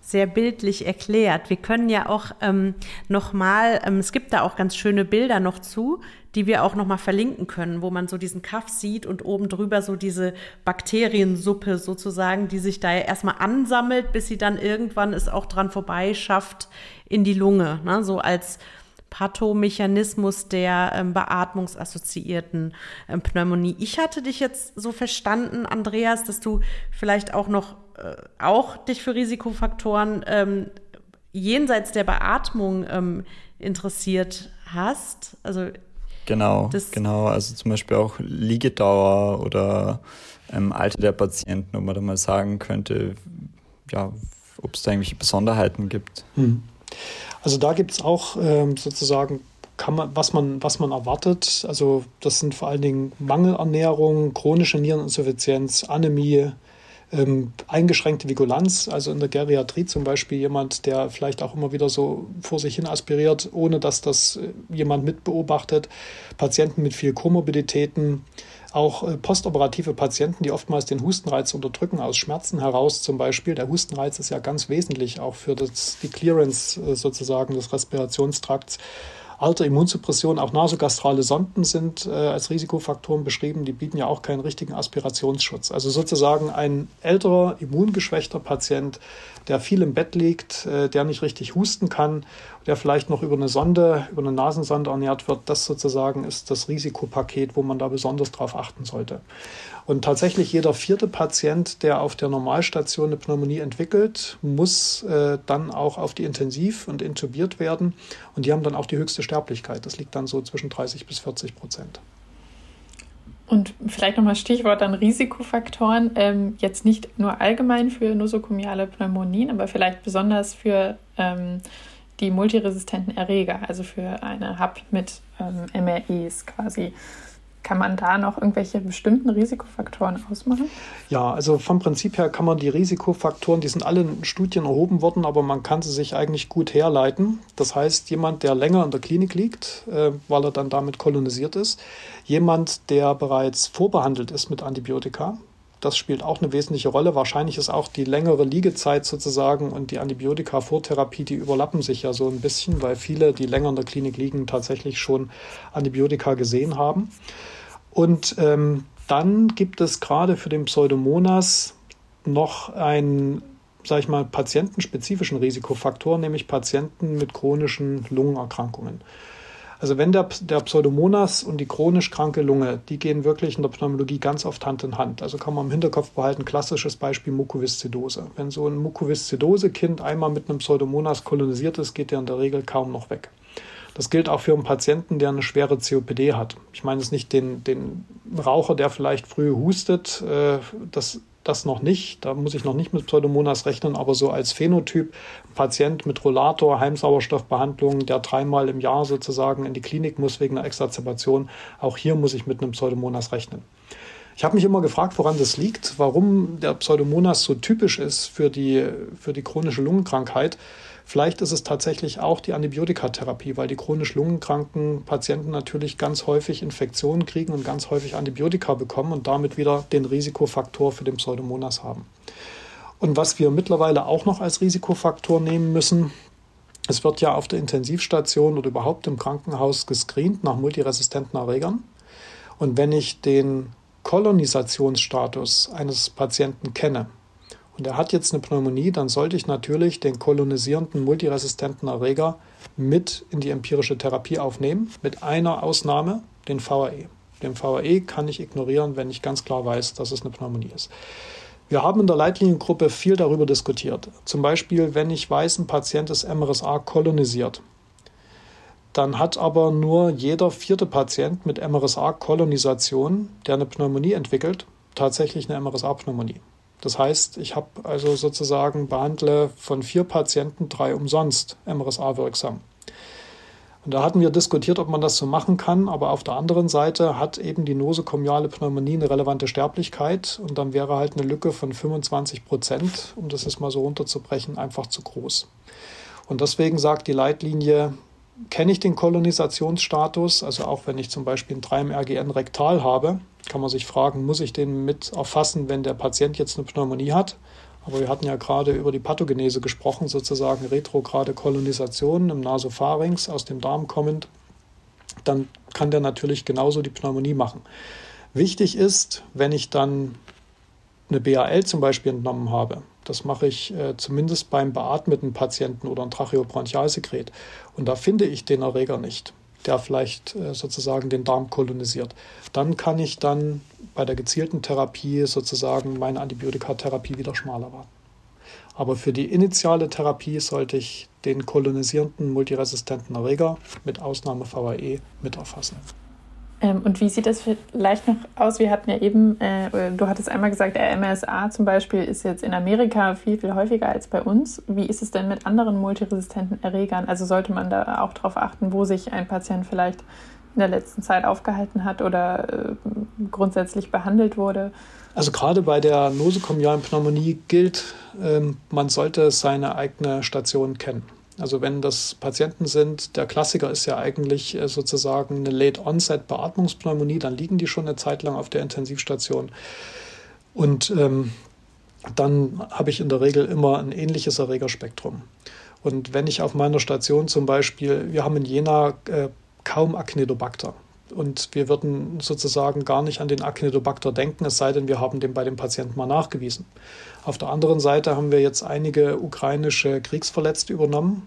sehr bildlich erklärt. Wir können ja auch ähm, nochmal, ähm, es gibt da auch ganz schöne Bilder noch zu, die wir auch nochmal verlinken können, wo man so diesen Kaff sieht und oben drüber so diese Bakteriensuppe sozusagen, die sich da ja erstmal ansammelt, bis sie dann irgendwann es auch dran vorbei schafft in die Lunge. Ne? So als Pathomechanismus der ähm, beatmungsassoziierten ähm, Pneumonie. Ich hatte dich jetzt so verstanden, Andreas, dass du vielleicht auch noch äh, auch dich für Risikofaktoren ähm, jenseits der Beatmung ähm, interessiert hast. Also genau, genau. Also zum Beispiel auch Liegedauer oder ähm, Alter der Patienten, ob man da mal sagen könnte, ja, ob es da irgendwelche Besonderheiten gibt. Hm. Also da gibt es auch ähm, sozusagen kann man, was man, was man erwartet. Also das sind vor allen Dingen Mangelernährung, chronische Niereninsuffizienz, Anämie, ähm, eingeschränkte Vigulanz, also in der Geriatrie zum Beispiel jemand, der vielleicht auch immer wieder so vor sich hin aspiriert, ohne dass das äh, jemand mitbeobachtet, Patienten mit viel Komorbiditäten, auch äh, postoperative Patienten, die oftmals den Hustenreiz unterdrücken, aus Schmerzen heraus zum Beispiel. Der Hustenreiz ist ja ganz wesentlich auch für das, die Clearance äh, sozusagen des Respirationstrakts. Alter, Immunsuppression, auch nasogastrale Sonden sind äh, als Risikofaktoren beschrieben. Die bieten ja auch keinen richtigen Aspirationsschutz. Also sozusagen ein älterer, immungeschwächter Patient, der viel im Bett liegt, äh, der nicht richtig husten kann, der vielleicht noch über eine Sonde, über eine Nasensonde ernährt wird, das sozusagen ist das Risikopaket, wo man da besonders drauf achten sollte. Und tatsächlich jeder vierte Patient, der auf der Normalstation eine Pneumonie entwickelt, muss äh, dann auch auf die Intensiv und intubiert werden. Und die haben dann auch die höchste Sterblichkeit. Das liegt dann so zwischen 30 bis 40 Prozent. Und vielleicht nochmal Stichwort an Risikofaktoren. Ähm, jetzt nicht nur allgemein für nosokomiale Pneumonien, aber vielleicht besonders für ähm, die multiresistenten Erreger, also für eine HAP mit ähm, MREs quasi. Kann man da noch irgendwelche bestimmten Risikofaktoren ausmachen? Ja, also vom Prinzip her kann man die Risikofaktoren, die sind alle in Studien erhoben worden, aber man kann sie sich eigentlich gut herleiten. Das heißt, jemand, der länger in der Klinik liegt, äh, weil er dann damit kolonisiert ist, jemand, der bereits vorbehandelt ist mit Antibiotika, das spielt auch eine wesentliche Rolle. Wahrscheinlich ist auch die längere Liegezeit sozusagen und die Antibiotika-Vortherapie, die überlappen sich ja so ein bisschen, weil viele, die länger in der Klinik liegen, tatsächlich schon Antibiotika gesehen haben. Und ähm, dann gibt es gerade für den Pseudomonas noch einen, sage ich mal, patientenspezifischen Risikofaktor, nämlich Patienten mit chronischen Lungenerkrankungen. Also wenn der, der Pseudomonas und die chronisch kranke Lunge, die gehen wirklich in der Pneumologie ganz oft Hand in Hand. Also kann man im Hinterkopf behalten, klassisches Beispiel Mukoviszidose. Wenn so ein Mukoviszidose-Kind einmal mit einem Pseudomonas kolonisiert ist, geht der in der Regel kaum noch weg. Das gilt auch für einen Patienten, der eine schwere COPD hat. Ich meine es nicht den, den Raucher, der vielleicht früh hustet. Äh, das das noch nicht. Da muss ich noch nicht mit Pseudomonas rechnen, aber so als Phänotyp, Patient mit Rollator, Heimsauerstoffbehandlung, der dreimal im Jahr sozusagen in die Klinik muss wegen einer Exazerbation, auch hier muss ich mit einem Pseudomonas rechnen. Ich habe mich immer gefragt, woran das liegt, warum der Pseudomonas so typisch ist für die, für die chronische Lungenkrankheit. Vielleicht ist es tatsächlich auch die Antibiotikatherapie, weil die chronisch lungenkranken Patienten natürlich ganz häufig Infektionen kriegen und ganz häufig Antibiotika bekommen und damit wieder den Risikofaktor für den Pseudomonas haben. Und was wir mittlerweile auch noch als Risikofaktor nehmen müssen, es wird ja auf der Intensivstation oder überhaupt im Krankenhaus gescreent nach multiresistenten Erregern. Und wenn ich den Kolonisationsstatus eines Patienten kenne, und er hat jetzt eine Pneumonie, dann sollte ich natürlich den kolonisierenden multiresistenten Erreger mit in die empirische Therapie aufnehmen, mit einer Ausnahme, den VAE. Den VAE kann ich ignorieren, wenn ich ganz klar weiß, dass es eine Pneumonie ist. Wir haben in der Leitliniengruppe viel darüber diskutiert. Zum Beispiel, wenn ich weiß, ein Patient ist MRSA kolonisiert, dann hat aber nur jeder vierte Patient mit MRSA-Kolonisation, der eine Pneumonie entwickelt, tatsächlich eine MRSA-Pneumonie. Das heißt, ich habe also sozusagen behandle von vier Patienten drei umsonst MRSA wirksam. Und da hatten wir diskutiert, ob man das so machen kann, aber auf der anderen Seite hat eben die nosokomiale Pneumonie eine relevante Sterblichkeit und dann wäre halt eine Lücke von 25 Prozent, um das jetzt mal so runterzubrechen, einfach zu groß. Und deswegen sagt die Leitlinie, kenne ich den Kolonisationsstatus, also auch wenn ich zum Beispiel ein 3-MRGN rektal habe, kann man sich fragen, muss ich den mit erfassen, wenn der Patient jetzt eine Pneumonie hat? Aber wir hatten ja gerade über die Pathogenese gesprochen, sozusagen retrograde Kolonisation im Nasopharynx aus dem Darm kommend. Dann kann der natürlich genauso die Pneumonie machen. Wichtig ist, wenn ich dann eine BAL zum Beispiel entnommen habe, das mache ich äh, zumindest beim beatmeten Patienten oder ein Tracheobronchialsekret. Und da finde ich den Erreger nicht, der vielleicht äh, sozusagen den Darm kolonisiert. Dann kann ich dann bei der gezielten Therapie sozusagen meine Antibiotikatherapie wieder schmaler warten. Aber für die initiale Therapie sollte ich den kolonisierenden multiresistenten Erreger mit Ausnahme VAE mit erfassen. Ähm, und wie sieht das vielleicht noch aus? Wir hatten ja eben, äh, du hattest einmal gesagt, der MSA zum Beispiel ist jetzt in Amerika viel, viel häufiger als bei uns. Wie ist es denn mit anderen multiresistenten Erregern? Also sollte man da auch darauf achten, wo sich ein Patient vielleicht in der letzten Zeit aufgehalten hat oder äh, grundsätzlich behandelt wurde? Also gerade bei der nosokomialen Pneumonie gilt, ähm, man sollte seine eigene Station kennen. Also wenn das Patienten sind, der Klassiker ist ja eigentlich äh, sozusagen eine Late-Onset-Beatmungspneumonie, dann liegen die schon eine Zeit lang auf der Intensivstation. Und ähm, dann habe ich in der Regel immer ein ähnliches Erregerspektrum. Und wenn ich auf meiner Station zum Beispiel, wir haben in Jena äh, kaum Acnidobacter. Und wir würden sozusagen gar nicht an den Acnidobacter denken, es sei denn, wir haben den bei dem Patienten mal nachgewiesen. Auf der anderen Seite haben wir jetzt einige ukrainische Kriegsverletzte übernommen.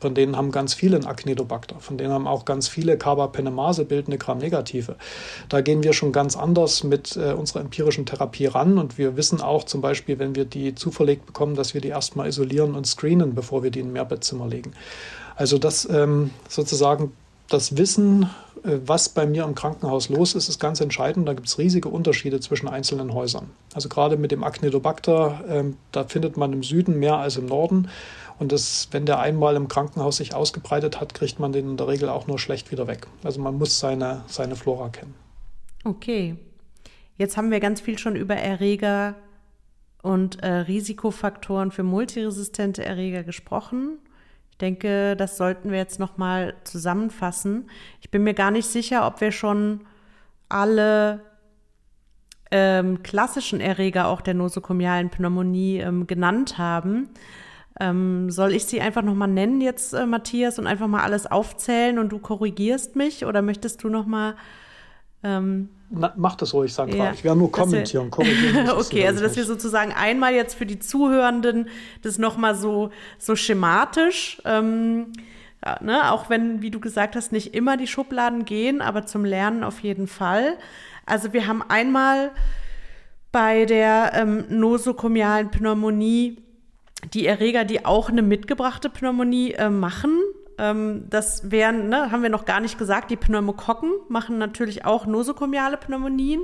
Von denen haben ganz viele ein Acnidobacter. Von denen haben auch ganz viele Carbapenemase bildende Gram-Negative. Da gehen wir schon ganz anders mit äh, unserer empirischen Therapie ran. Und wir wissen auch zum Beispiel, wenn wir die zuverlegt bekommen, dass wir die erstmal isolieren und screenen, bevor wir die in ein Mehrbettzimmer legen. Also das ähm, sozusagen das Wissen, was bei mir im Krankenhaus los ist, ist ganz entscheidend. Da gibt es riesige Unterschiede zwischen einzelnen Häusern. Also gerade mit dem Acnidobacter, ähm, da findet man im Süden mehr als im Norden. Und das, wenn der einmal im Krankenhaus sich ausgebreitet hat, kriegt man den in der Regel auch nur schlecht wieder weg. Also man muss seine, seine Flora kennen. Okay. Jetzt haben wir ganz viel schon über Erreger und äh, Risikofaktoren für multiresistente Erreger gesprochen. Ich denke, das sollten wir jetzt nochmal zusammenfassen. Ich bin mir gar nicht sicher, ob wir schon alle ähm, klassischen Erreger auch der nosokomialen Pneumonie ähm, genannt haben. Ähm, soll ich sie einfach nochmal nennen jetzt, äh, Matthias, und einfach mal alles aufzählen und du korrigierst mich? Oder möchtest du nochmal ähm, Na, mach das ruhig, Sandra. Ja, ich werde nur kommentieren. *laughs* korrigieren okay, also dass wir sozusagen einmal jetzt für die Zuhörenden das nochmal so, so schematisch, ähm, ja, ne, auch wenn, wie du gesagt hast, nicht immer die Schubladen gehen, aber zum Lernen auf jeden Fall. Also wir haben einmal bei der ähm, nosokomialen Pneumonie die Erreger, die auch eine mitgebrachte Pneumonie äh, machen, Ähm, das wären, ne, haben wir noch gar nicht gesagt, die Pneumokokken machen natürlich auch nosokomiale Pneumonien.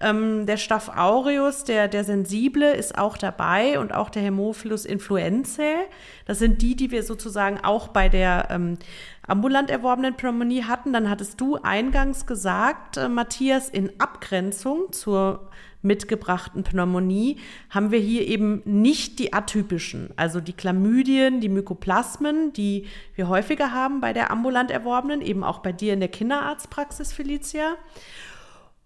Ähm, der Staph aureus, der, der sensible, ist auch dabei und auch der Hämophilus influenzae. Das sind die, die wir sozusagen auch bei der ähm, ambulant erworbenen Pneumonie hatten. Dann hattest du eingangs gesagt, äh, Matthias, in Abgrenzung zur mitgebrachten Pneumonie haben wir hier eben nicht die atypischen, also die Chlamydien, die Mykoplasmen, die wir häufiger haben bei der ambulant erworbenen, eben auch bei dir in der Kinderarztpraxis, Felicia.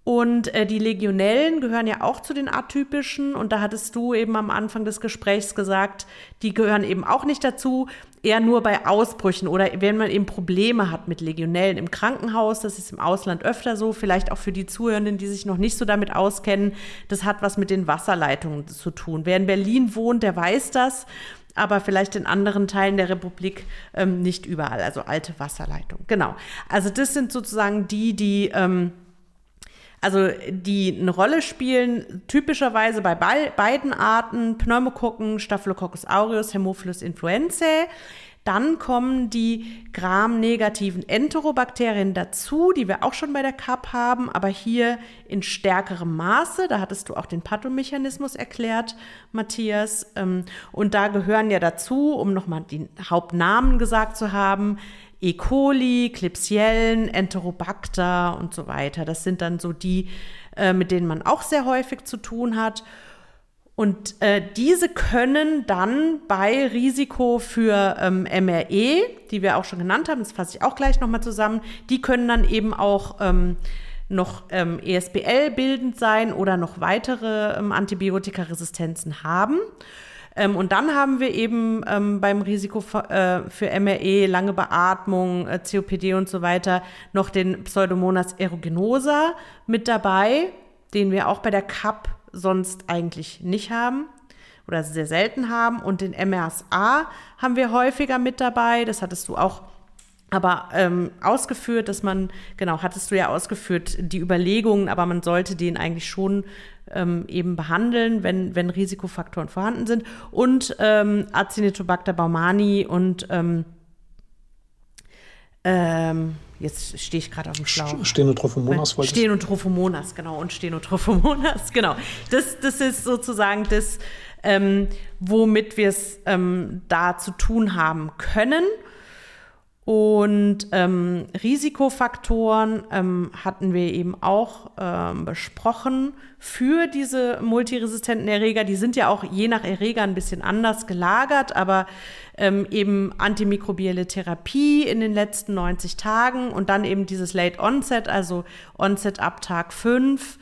Und äh, die Legionellen gehören ja auch zu den atypischen. Und da hattest du eben am Anfang des Gesprächs gesagt, die gehören eben auch nicht dazu. Eher nur bei Ausbrüchen oder wenn man eben Probleme hat mit Legionellen im Krankenhaus. Das ist im Ausland öfter so. Vielleicht auch für die Zuhörenden, die sich noch nicht so damit auskennen. Das hat was mit den Wasserleitungen zu tun. Wer in Berlin wohnt, der weiß das aber vielleicht in anderen Teilen der Republik ähm, nicht überall, also alte Wasserleitungen. Genau. Also das sind sozusagen die, die ähm, also die eine Rolle spielen typischerweise bei beiden Arten Pneumokokken, Staphylococcus aureus, Hämophilus influenzae. Dann kommen die Gram-negativen Enterobakterien dazu, die wir auch schon bei der CAP haben, aber hier in stärkerem Maße. Da hattest du auch den Pathomechanismus erklärt, Matthias. Ähm, und da gehören ja dazu, um nochmal die Hauptnamen gesagt zu haben, E. coli, Klebsiellen, Enterobacter und so weiter. Das sind dann so die, äh, mit denen man auch sehr häufig zu tun hat. Und äh, diese können dann bei Risiko für ähm, MRE, die wir auch schon genannt haben, das fasse ich auch gleich nochmal zusammen, die können dann eben auch ähm, noch ähm, ESBL bildend sein oder noch weitere ähm, Antibiotikaresistenzen haben. Ähm, und dann haben wir eben ähm, beim Risiko für, äh, für MRE, lange Beatmung, äh, COPD und so weiter noch den Pseudomonas aeruginosa mit dabei, den wir auch bei der CAP sonst eigentlich nicht haben oder sehr selten haben. Und den MRSA haben wir häufiger mit dabei. Das hattest du auch aber ähm, ausgeführt, dass man, genau, hattest du ja ausgeführt, die Überlegungen, aber man sollte den eigentlich schon ähm, eben behandeln, wenn, wenn Risikofaktoren vorhanden sind. Und ähm, Acinetobacter baumani und ähm, ähm, jetzt stehe ich gerade auf dem Schlauch. Stenotrophomonas wollte Stenotrophomonas, genau. Und Stenotrophomonas, *laughs* genau. Das, das ist sozusagen das, ähm, womit wir es ähm, da zu tun haben können. Und ähm, Risikofaktoren ähm, hatten wir eben auch ähm, besprochen für diese multiresistenten Erreger. Die sind ja auch je nach Erreger ein bisschen anders gelagert, aber ähm, eben antimikrobielle Therapie in den letzten 90 Tagen und dann eben dieses Late Onset, also Onset ab Tag 5.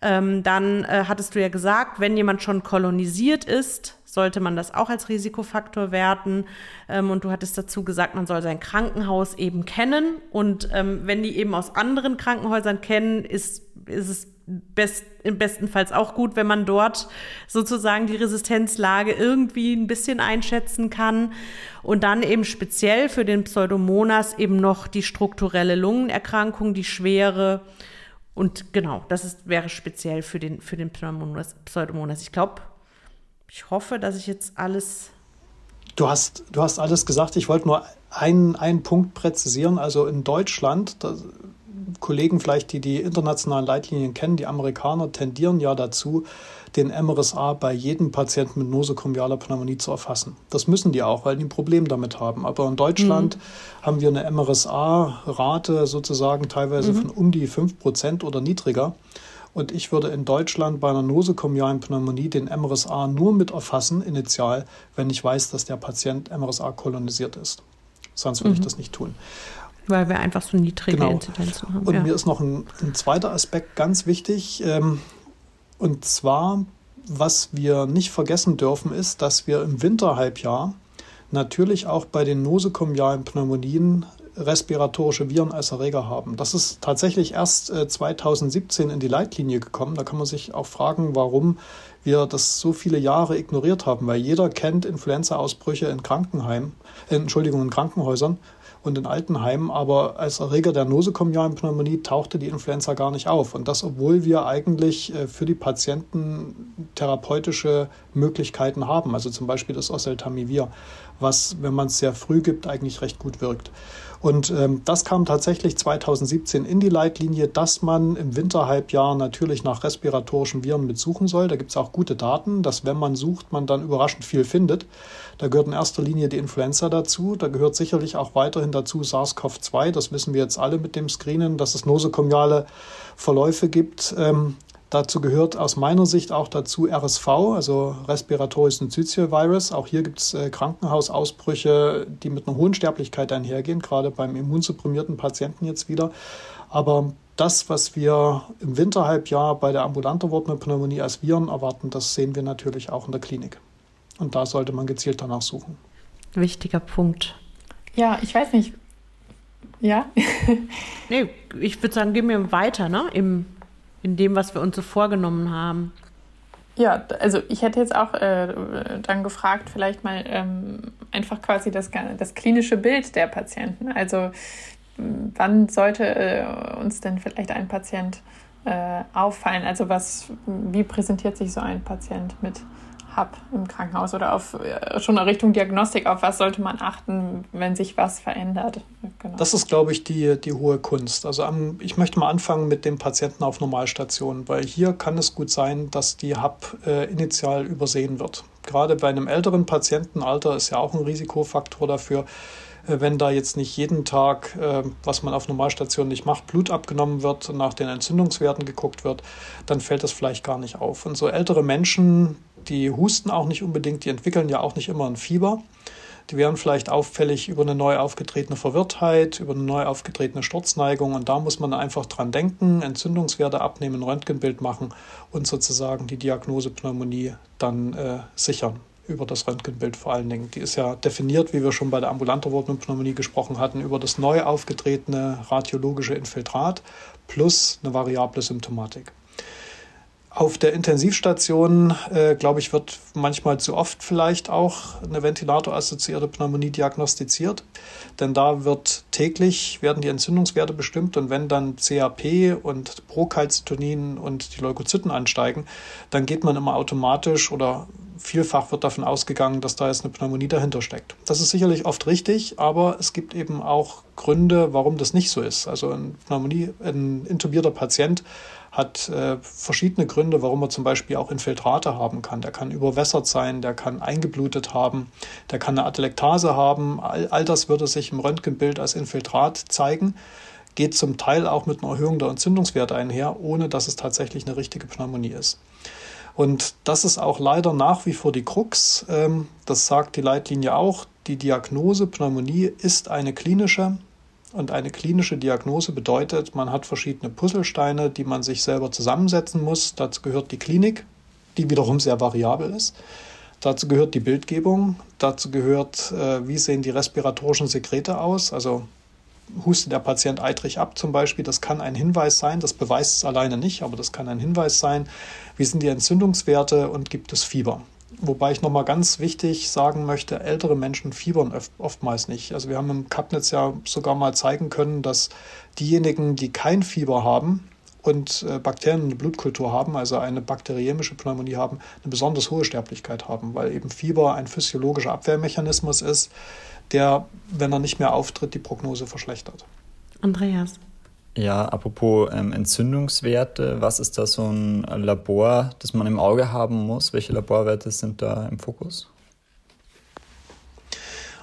Ähm, dann äh, hattest du ja gesagt, wenn jemand schon kolonisiert ist, sollte man das auch als Risikofaktor werten. Ähm, und du hattest dazu gesagt, man soll sein Krankenhaus eben kennen. Und ähm, wenn die eben aus anderen Krankenhäusern kennen, ist, ist es best, im bestenfalls auch gut, wenn man dort sozusagen die Resistenzlage irgendwie ein bisschen einschätzen kann. Und dann eben speziell für den Pseudomonas eben noch die strukturelle Lungenerkrankung, die schwere und genau, das ist, wäre speziell für den, für den Pseudomonas. Pseudomonas. Ich glaube, ich hoffe, dass ich jetzt alles. Du hast, du hast alles gesagt. Ich wollte nur einen, einen Punkt präzisieren. Also in Deutschland, da, Kollegen vielleicht, die die internationalen Leitlinien kennen, die Amerikaner tendieren ja dazu, den MRSA bei jedem Patienten mit nosokomialer Pneumonie zu erfassen. Das müssen die auch, weil die ein Problem damit haben. Aber in Deutschland mhm. haben wir eine MRSA-Rate sozusagen teilweise mhm. von um die 5 Prozent oder niedriger. Und ich würde in Deutschland bei einer nosokomialen Pneumonie den MRSA nur mit erfassen, initial, wenn ich weiß, dass der Patient MRSA kolonisiert ist. Sonst würde mhm. ich das nicht tun. Weil wir einfach so niedrige genau. Inzidenzen haben. Und ja. mir ist noch ein, ein, zweiter Aspekt ganz wichtig. Ähm, und zwar, was wir nicht vergessen dürfen, ist, dass wir im Winterhalbjahr natürlich auch bei den nosokomialen Pneumonien respiratorische Viren als Erreger haben. Das ist tatsächlich erst 2017 äh, in die Leitlinie gekommen. Da kann man sich auch fragen, warum wir das so viele Jahre ignoriert haben, weil jeder kennt Influenza-Ausbrüche in Krankenheimen, äh, Entschuldigung, in Krankenhäusern und in Altenheimen, aber als Erreger der nosokomialen tauchte die Influenza gar nicht auf. Und das, obwohl wir eigentlich äh, für die Patienten therapeutische Möglichkeiten haben, also zum Beispiel das Oseltamivir, was, wenn man es sehr früh gibt, eigentlich recht gut wirkt. Und ähm, das kam tatsächlich 2017 in die Leitlinie, dass man im Winterhalbjahr natürlich nach respiratorischen Viren mitsuchen soll. Da gibt es auch gute Daten, dass wenn man sucht, man dann überraschend viel findet. Da gehört in erster Linie die Influenza dazu. Da gehört sicherlich auch weiterhin dazu SARS-CoV-2. Das wissen wir jetzt alle mit dem Screenen, dass es nosokomiale Verläufe gibt. Ähm, Dazu gehört aus meiner Sicht auch dazu RSV, also Respiratory Syncytial Virus. Auch hier gibt es äh, Krankenhausausbrüche, die mit einer hohen Sterblichkeit einhergehen, gerade beim immunsupprimierten Patienten jetzt wieder. Aber das, was wir im Winterhalbjahr bei der ambulanten Wortpneumonie als Viren erwarten, das sehen wir natürlich auch in der Klinik. Und da sollte man gezielt danach suchen. Wichtiger Punkt. Ja, ich weiß nicht. Ja? nee, ich würde sagen, gehen wir weiter, ne? Im in dem, was wir uns so vorgenommen haben. Ja, also ich hätte jetzt auch äh, dann gefragt, vielleicht mal ähm, einfach quasi das, das klinische Bild der Patienten. Also wann sollte äh, uns denn vielleicht ein Patient äh, auffallen? Also was, wie präsentiert sich so ein Patient mit habe im Krankenhaus oder auf äh, schon in Richtung Diagnostik, auf was sollte man achten, wenn sich was verändert? Genau. Das ist, glaube ich, die, die hohe Kunst. Also am, ich möchte mal anfangen mit dem Patienten auf Normalstation, weil hier kann es gut sein, dass die HAP äh, initial übersehen wird. Gerade bei einem älteren Patientenalter ist ja auch ein Risikofaktor dafür, äh, wenn da jetzt nicht jeden Tag, äh, was man auf Normalstation nicht macht, Blut abgenommen wird und nach den Entzündungswerten geguckt wird, dann fällt das vielleicht gar nicht auf. Und so ältere Menschen, die husten auch nicht unbedingt, die entwickeln ja auch nicht immer ein Fieber. Die werden vielleicht auffällig über eine neu aufgetretene Verwirrtheit, über eine neu aufgetretene Sturzneigung und da muss man einfach dran denken, Entzündungswerte abnehmen, Röntgenbild machen und sozusagen die Diagnose Pneumonie dann äh, sichern über das Röntgenbild vor allen Dingen. Die ist ja definiert, wie wir schon bei der ambulanten Pneumonie gesprochen hatten, über das neu aufgetretene radiologische Infiltrat plus eine variable Symptomatik. Auf der Intensivstation, äh, glaube ich, wird manchmal zu oft vielleicht auch eine ventilatorassoziierte Pneumonie diagnostiziert. Denn da wird täglich, werden die Entzündungswerte bestimmt und wenn dann CAP und Procalcitonin und die Leukozyten ansteigen, dann geht man immer automatisch oder vielfach wird davon ausgegangen, dass da jetzt eine Pneumonie dahinter steckt. Das ist sicherlich oft richtig, aber es gibt eben auch Gründe, warum das nicht so ist. Also ein Pneumonie, ein intubierter Patient hat äh, verschiedene Gründe, warum er zum Beispiel auch Infiltrate haben kann. Der kann überwässert sein, der kann eingeblutet haben, der kann eine Atelektase haben. All, all das würde sich im Röntgenbild als Infiltrat zeigen. Geht zum Teil auch mit einer Erhöhung der Entzündungswerte einher, ohne dass es tatsächlich eine richtige Pneumonie ist. Und das ist auch leider nach wie vor die Krux. Ähm, das sagt die Leitlinie auch. Die Diagnose Pneumonie ist eine klinische und eine klinische Diagnose bedeutet, man hat verschiedene Puzzlesteine, die man sich selber zusammensetzen muss. Dazu gehört die Klinik, die wiederum sehr variabel ist. Dazu gehört die Bildgebung, dazu gehört, äh, wie sehen die respiratorischen Sekrete aus. Also hustet der Patient eitrig ab zum Beispiel, das kann ein Hinweis sein, das beweist es alleine nicht, aber das kann ein Hinweis sein. Wie sind die Entzündungswerte und gibt es Fieber? Wobei ich nochmal ganz wichtig sagen möchte, ältere Menschen fiebern oftmals nicht. Also wir haben im Kapnetz ja sogar mal zeigen können, dass diejenigen, die kein Fieber haben und äh, Bakterien in der Blutkultur haben, also eine bakteriemische Pneumonie haben, eine besonders hohe Sterblichkeit haben, weil eben Fieber ein physiologischer Abwehrmechanismus ist, der, wenn er nicht mehr auftritt, die Prognose verschlechtert. Andreas. Ja, apropos ähm, Entzündungswerte, was ist da so ein Labor, das man im Auge haben muss? Welche Laborwerte sind da im Fokus?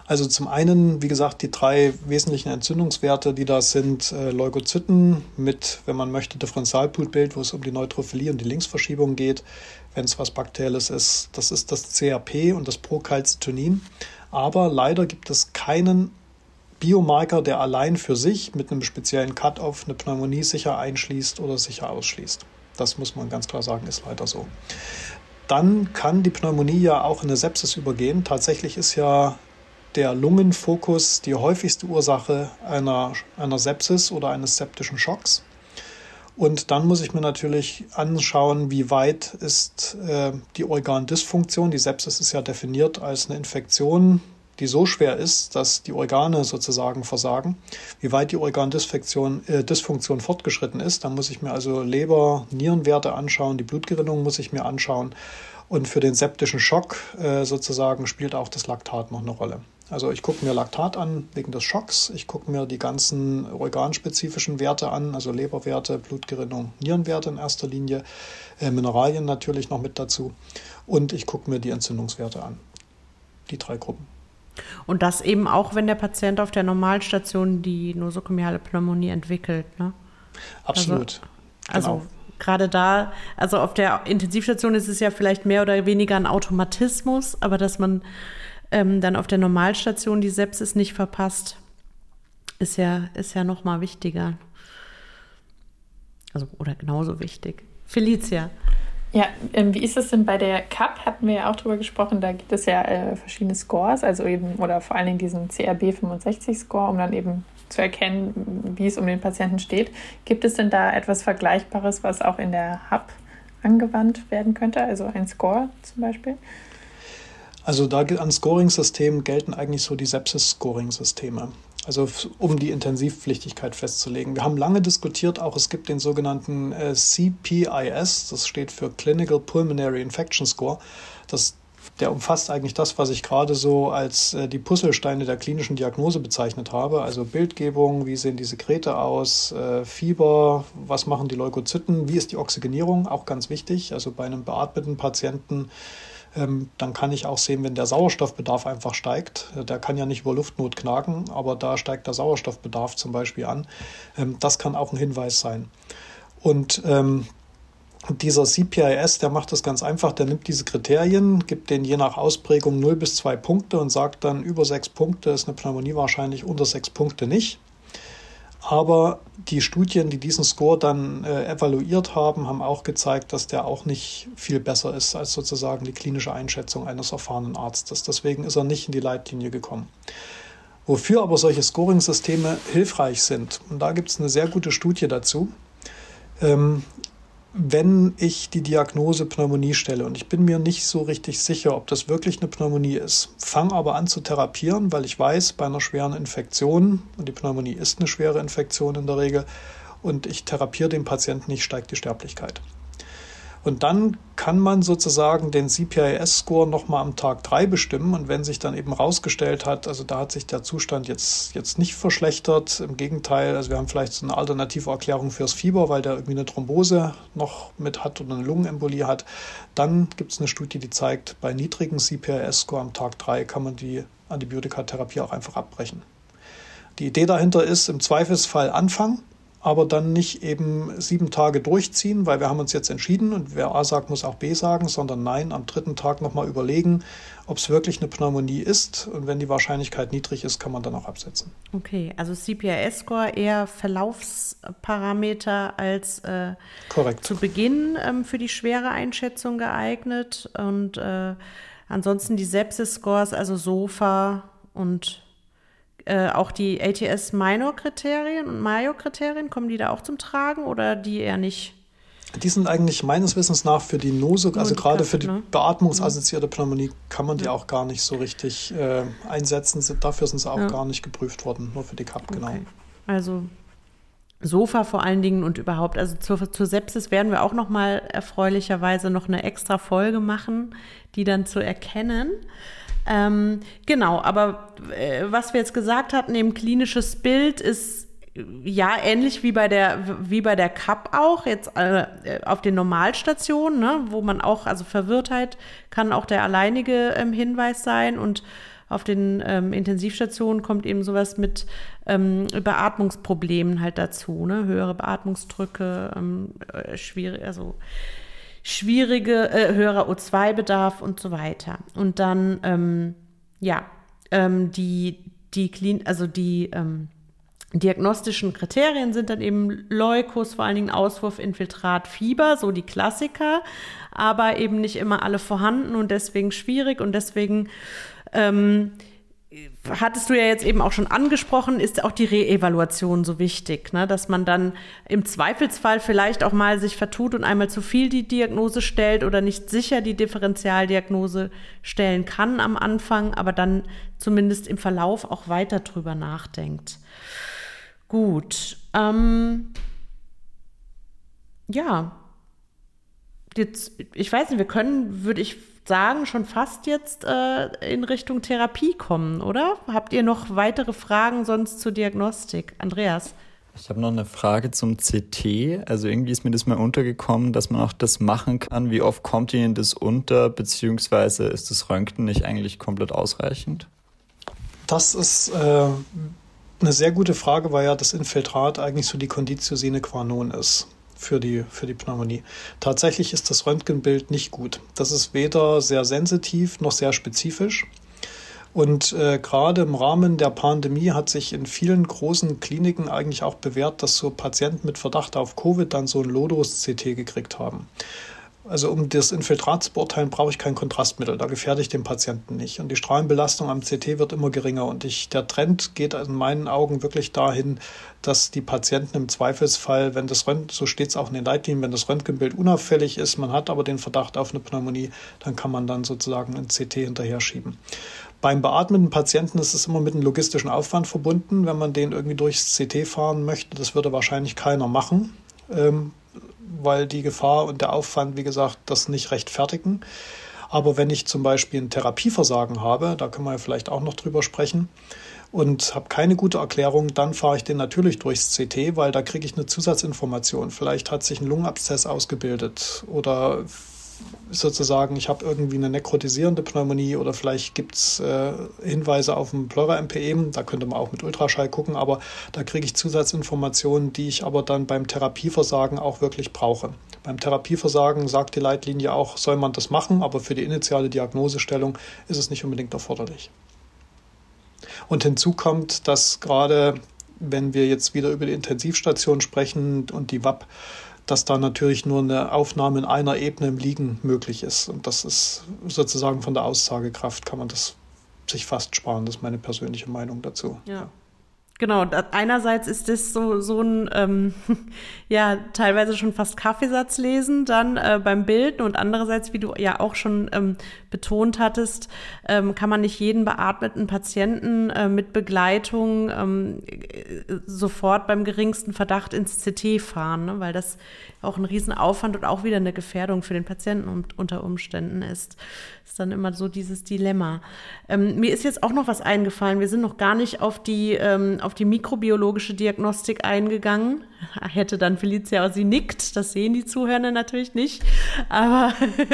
Also zum einen, wie gesagt, die drei wesentlichen Entzündungswerte, die da sind, äh, Leukozyten mit, wenn man möchte, Differentialblutbild, wo es um die Neutrophilie und die Linksverschiebung geht, wenn es was Bakterielles ist. Das ist das CRP und das Procalcitonin. Aber leider gibt es keinen Biomarker, der allein für sich mit einem speziellen Cut-off eine Pneumonie sicher einschließt oder sicher ausschließt. Das muss man ganz klar sagen, ist leider so. Dann kann die Pneumonie ja auch in eine Sepsis übergehen. Tatsächlich ist ja der Lungenfokus die häufigste Ursache einer, einer Sepsis oder eines septischen Schocks. Und dann muss ich mir natürlich anschauen, wie weit ist äh, die Organdysfunktion. Die Sepsis ist ja definiert als eine Infektion die so schwer ist, dass die Organe sozusagen versagen, wie weit die Organdysfunktion äh, fortgeschritten ist. Dann muss ich mir also Leber, Nierenwerte anschauen, die Blutgerinnung muss ich mir anschauen. Und für den septischen Schock äh, sozusagen spielt auch das Laktat noch eine Rolle. Also ich gucke mir Laktat an wegen des Schocks, ich gucke mir die ganzen organspezifischen Werte an, also Leberwerte, Blutgerinnung, Nierenwerte in erster Linie, äh, Mineralien natürlich noch mit dazu und ich gucke mir die Entzündungswerte an. Die drei Gruppen. Und das eben auch, wenn der Patient auf der Normalstation die nosokomiale Pneumonie entwickelt, ne? Absolut. Also, genau. also gerade da, also auf der Intensivstation ist es ja vielleicht mehr oder weniger ein Automatismus, aber dass man ähm, dann auf der Normalstation die Sepsis nicht verpasst, ist ja, ist ja noch mal wichtiger. Also, oder genauso wichtig. Felicia. Ja, ähm, wie ist das denn bei der CAP? Hatten wir ja auch drüber gesprochen. Da gibt es ja äh, verschiedene Scores, also eben, oder vor allen Dingen diesen CRB 65 Score, um dann eben zu erkennen, wie es um den Patienten steht. Gibt es denn da etwas Vergleichbares, was auch in der HAP angewandt werden könnte? Also ein Score zum Beispiel? Also da an Scoring-Systemen gelten eigentlich so die Sepsis-Scoring-Systeme also um die Intensivpflichtigkeit festzulegen. Wir haben lange diskutiert, auch es gibt den sogenannten äh, CPIS, das steht für Clinical Pulmonary Infection Score. Das, der umfasst eigentlich das, was ich gerade so als äh, die Puzzlesteine der klinischen Diagnose bezeichnet habe. Also Bildgebung, wie sehen die Sekrete aus, äh, Fieber, was machen die Leukozyten, wie ist die Oxygenierung, auch ganz wichtig. Also bei einem beatmeten Patienten dann kann ich auch sehen, wenn der Sauerstoffbedarf einfach steigt. Äh, der kann ja nicht über Luftnot knacken, aber da steigt der Sauerstoffbedarf zum Beispiel an. Ähm, das kann auch ein Hinweis sein. Und ähm, dieser CPIS, der macht das ganz einfach, der nimmt diese Kriterien, gibt denen je nach Ausprägung 0 bis 2 Punkte und sagt dann, über 6 Punkte ist eine Pneumonie wahrscheinlich, unter 6 Punkte nicht. Aber die Studien, die diesen Score dann äh, evaluiert haben, haben auch gezeigt, dass der auch nicht viel besser ist als sozusagen die klinische Einschätzung eines erfahrenen Arztes. Deswegen ist er nicht in die Leitlinie gekommen. Wofür aber solche Scoring-Systeme hilfreich sind, und da gibt es eine sehr gute Studie dazu, ähm, wenn ich die Diagnose Pneumonie stelle und ich bin mir nicht so richtig sicher, ob das wirklich eine Pneumonie ist, fange aber an zu therapieren, weil ich weiß, bei einer schweren Infektion, und die Pneumonie ist eine schwere Infektion in der Regel, und ich therapiere den Patienten nicht, steigt die Sterblichkeit. Und dann kann man sozusagen den CPIS-Score nochmal am Tag 3 bestimmen. Und wenn sich dann eben rausgestellt hat, also da hat sich der Zustand jetzt, jetzt nicht verschlechtert, im Gegenteil, also wir haben vielleicht so eine alternative Erklärung fürs Fieber, weil der irgendwie eine Thrombose noch mit hat oder eine Lungenembolie hat, dann gibt es eine Studie, die zeigt, bei niedrigen CPIS-Score am Tag 3 kann man die Antibiotikatherapie auch einfach abbrechen. Die Idee dahinter ist im Zweifelsfall anfangen aber dann nicht eben sieben Tage durchziehen, weil wir haben uns jetzt entschieden und wer A sagt, muss auch B sagen, sondern nein, am dritten Tag nochmal überlegen, ob es wirklich eine Pneumonie ist. Und wenn die Wahrscheinlichkeit niedrig ist, kann man dann auch absetzen. Okay, also CPRS-Score eher Verlaufsparameter als äh, zu Beginn ähm, für die schwere Einschätzung geeignet. Und äh, ansonsten die Sepsis-Scores, also SOFA und äh, auch die ATS-Minor-Kriterien und Major-Kriterien, kommen die da auch zum Tragen oder die eher nicht? Die sind eigentlich meines Wissens nach für die Nose, also gerade für die ne? beatmungsassoziierte Pneumonie, kann man die ja. auch gar nicht so richtig äh, einsetzen. Dafür sind sie auch ja. gar nicht geprüft worden, nur für die CAP, genau. Okay. Also Sofa vor allen Dingen und überhaupt. Also zur, zur Sepsis werden wir auch noch mal erfreulicherweise noch eine extra Folge machen, die dann zu erkennen. Ähm, genau, aber äh, was wir jetzt gesagt hatten, eben klinisches Bild ist ja ähnlich wie bei der wie bei der CAP auch jetzt äh, auf den Normalstationen, ne, wo man auch also Verwirrtheit kann auch der alleinige ähm, Hinweis sein und auf den ähm, Intensivstationen kommt eben sowas mit ähm, Beatmungsproblemen halt dazu, ne? höhere Beatmungsdrücke, ähm, äh, schwierig, also schwierige, äh, höherer O2-Bedarf und so weiter. Und dann, ähm, ja, ähm, die, die, Klin also die ähm, diagnostischen Kriterien sind dann eben Leukos, vor allen Dingen Auswurf, Infiltrat, Fieber, so die Klassiker, aber eben nicht immer alle vorhanden und deswegen schwierig und deswegen ähm, hattest du ja jetzt eben auch schon angesprochen, ist auch die Reevaluation so wichtig, ne? dass man dann im Zweifelsfall vielleicht auch mal sich vertut und einmal zu viel die Diagnose stellt oder nicht sicher die Differentialdiagnose stellen kann am Anfang, aber dann zumindest im Verlauf auch weiter drüber nachdenkt. Gut. Ähm, ja. Jetzt, ich weiß nicht, wir können, würde ich sagen, schon fast jetzt äh, in Richtung Therapie kommen, oder? Habt ihr noch weitere Fragen sonst zur Diagnostik? Andreas? Ich habe noch eine Frage zum CT. Also irgendwie ist mir das mal untergekommen, dass man auch das machen kann. Wie oft kommt Ihnen das unter, beziehungsweise ist das Röntgen nicht eigentlich komplett ausreichend? Das ist äh, eine sehr gute Frage, weil ja das Infiltrat eigentlich so die Conditio sine qua non ist für die, für die Pneumonie. Tatsächlich ist das Röntgenbild nicht gut. Das ist weder sehr sensitiv noch sehr spezifisch. Und äh, gerade im Rahmen der Pandemie hat sich in vielen großen Kliniken eigentlich auch bewährt, dass so Patienten mit Verdacht auf Covid dann so ein Lodos-CT gekriegt haben. Also um das Infiltrat zu beurteilen, brauche ich kein Kontrastmittel. Da gefährde ich den Patienten nicht. Und die Strahlenbelastung am CT wird immer geringer. Und ich, der Trend geht in meinen Augen wirklich dahin, dass die Patienten im Zweifelsfall, wenn das Röntgen, so steht es auch in den Leitlinien, wenn das Röntgenbild unauffällig ist, man hat aber den Verdacht auf eine Pneumonie, dann kann man dann sozusagen ein CT hinterher schieben. Beim beatmeten Patienten ist es immer mit einem logistischen Aufwand verbunden, wenn man den irgendwie durchs CT fahren möchte. Das würde wahrscheinlich keiner machen. Ähm, weil die Gefahr und der Aufwand, wie gesagt, das nicht rechtfertigen. Aber wenn ich zum Beispiel ein Therapieversagen habe, da können wir vielleicht auch noch drüber sprechen, und habe keine gute Erklärung, dann fahre ich den natürlich durchs CT, weil da kriege ich eine Zusatzinformation. Vielleicht hat sich ein Lungenabszess ausgebildet oder sozusagen, ich habe irgendwie eine nekrotisierende Pneumonie oder vielleicht gibt es äh, Hinweise auf ein Pleura-MPM, da könnte man auch mit Ultraschall gucken, aber da kriege ich Zusatzinformationen, die ich aber dann beim Therapieversagen auch wirklich brauche. Beim Therapieversagen sagt die Leitlinie auch, soll man das machen, aber für die initiale Diagnosestellung ist es nicht unbedingt erforderlich. Und hinzu kommt, dass gerade wenn wir jetzt wieder über die Intensivstation sprechen und die WAP, dass da natürlich nur eine Aufnahme in einer Ebene im Liegen möglich ist. Und das ist sozusagen von der Aussagekraft kann man das sich fast sparen. Das ist meine persönliche Meinung dazu. Ja. Genau, einerseits ist das so, so ein, ähm, *laughs* ja, teilweise schon fast Kaffeesatz lesen dann äh, beim Bilden und andererseits, wie du ja auch schon ähm, betont hattest, ähm, kann man nicht jeden beatmeten Patienten äh, mit Begleitung ähm, sofort beim geringsten Verdacht ins CT fahren, ne? weil das auch ein Riesenaufwand und auch wieder eine Gefährdung für den Patienten unter Umständen ist. Ist dann immer so dieses Dilemma. Ähm, mir ist jetzt auch noch was eingefallen. Wir sind noch gar nicht auf die, ähm, auf die mikrobiologische Diagnostik eingegangen. *laughs* Hätte dann Felicia, sie nickt, das sehen die Zuhörer natürlich nicht, aber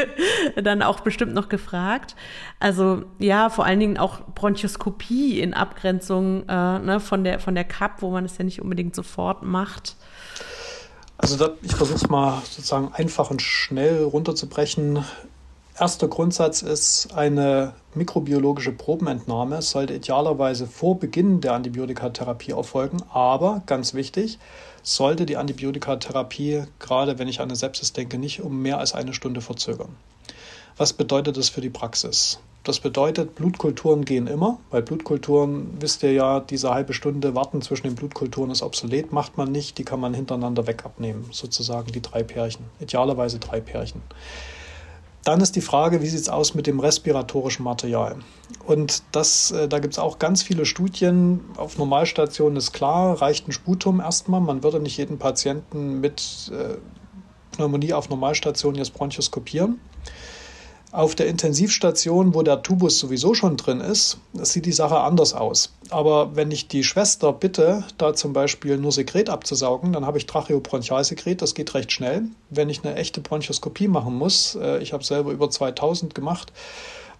*laughs* dann auch bestimmt noch gefragt. Also ja, vor allen Dingen auch Bronchoskopie in Abgrenzung äh, ne, von, der, von der CAP, wo man es ja nicht unbedingt sofort macht. Also da, ich versuche es mal sozusagen einfach und schnell runterzubrechen. Erster Grundsatz ist, eine mikrobiologische Probenentnahme sollte idealerweise vor Beginn der Antibiotikatherapie erfolgen, aber ganz wichtig, sollte die Antibiotikatherapie, gerade wenn ich an eine Sepsis denke, nicht um mehr als eine Stunde verzögern. Was bedeutet das für die Praxis? Das bedeutet, Blutkulturen gehen immer, weil Blutkulturen, wisst ihr ja, diese halbe Stunde warten zwischen den Blutkulturen ist obsolet, macht man nicht, die kann man hintereinander weg abnehmen, sozusagen die drei Pärchen, idealerweise drei Pärchen. Dann ist die Frage, wie sieht es aus mit dem respiratorischen Material? Und das, äh, da gibt es auch ganz viele Studien. Auf Normalstationen ist klar, reicht ein Sputum erstmal. Man würde nicht jeden Patienten mit äh, Pneumonie auf Normalstation jetzt bronchoskopieren. Auf der Intensivstation, wo der Tubus sowieso schon drin ist, sieht die Sache anders aus. Aber wenn ich die Schwester bitte, da zum Beispiel nur Sekret abzusaugen, dann habe ich Tracheobronchialsekret, das geht recht schnell. Wenn ich eine echte Bronchoskopie machen muss, äh, ich habe selber über 2000 gemacht,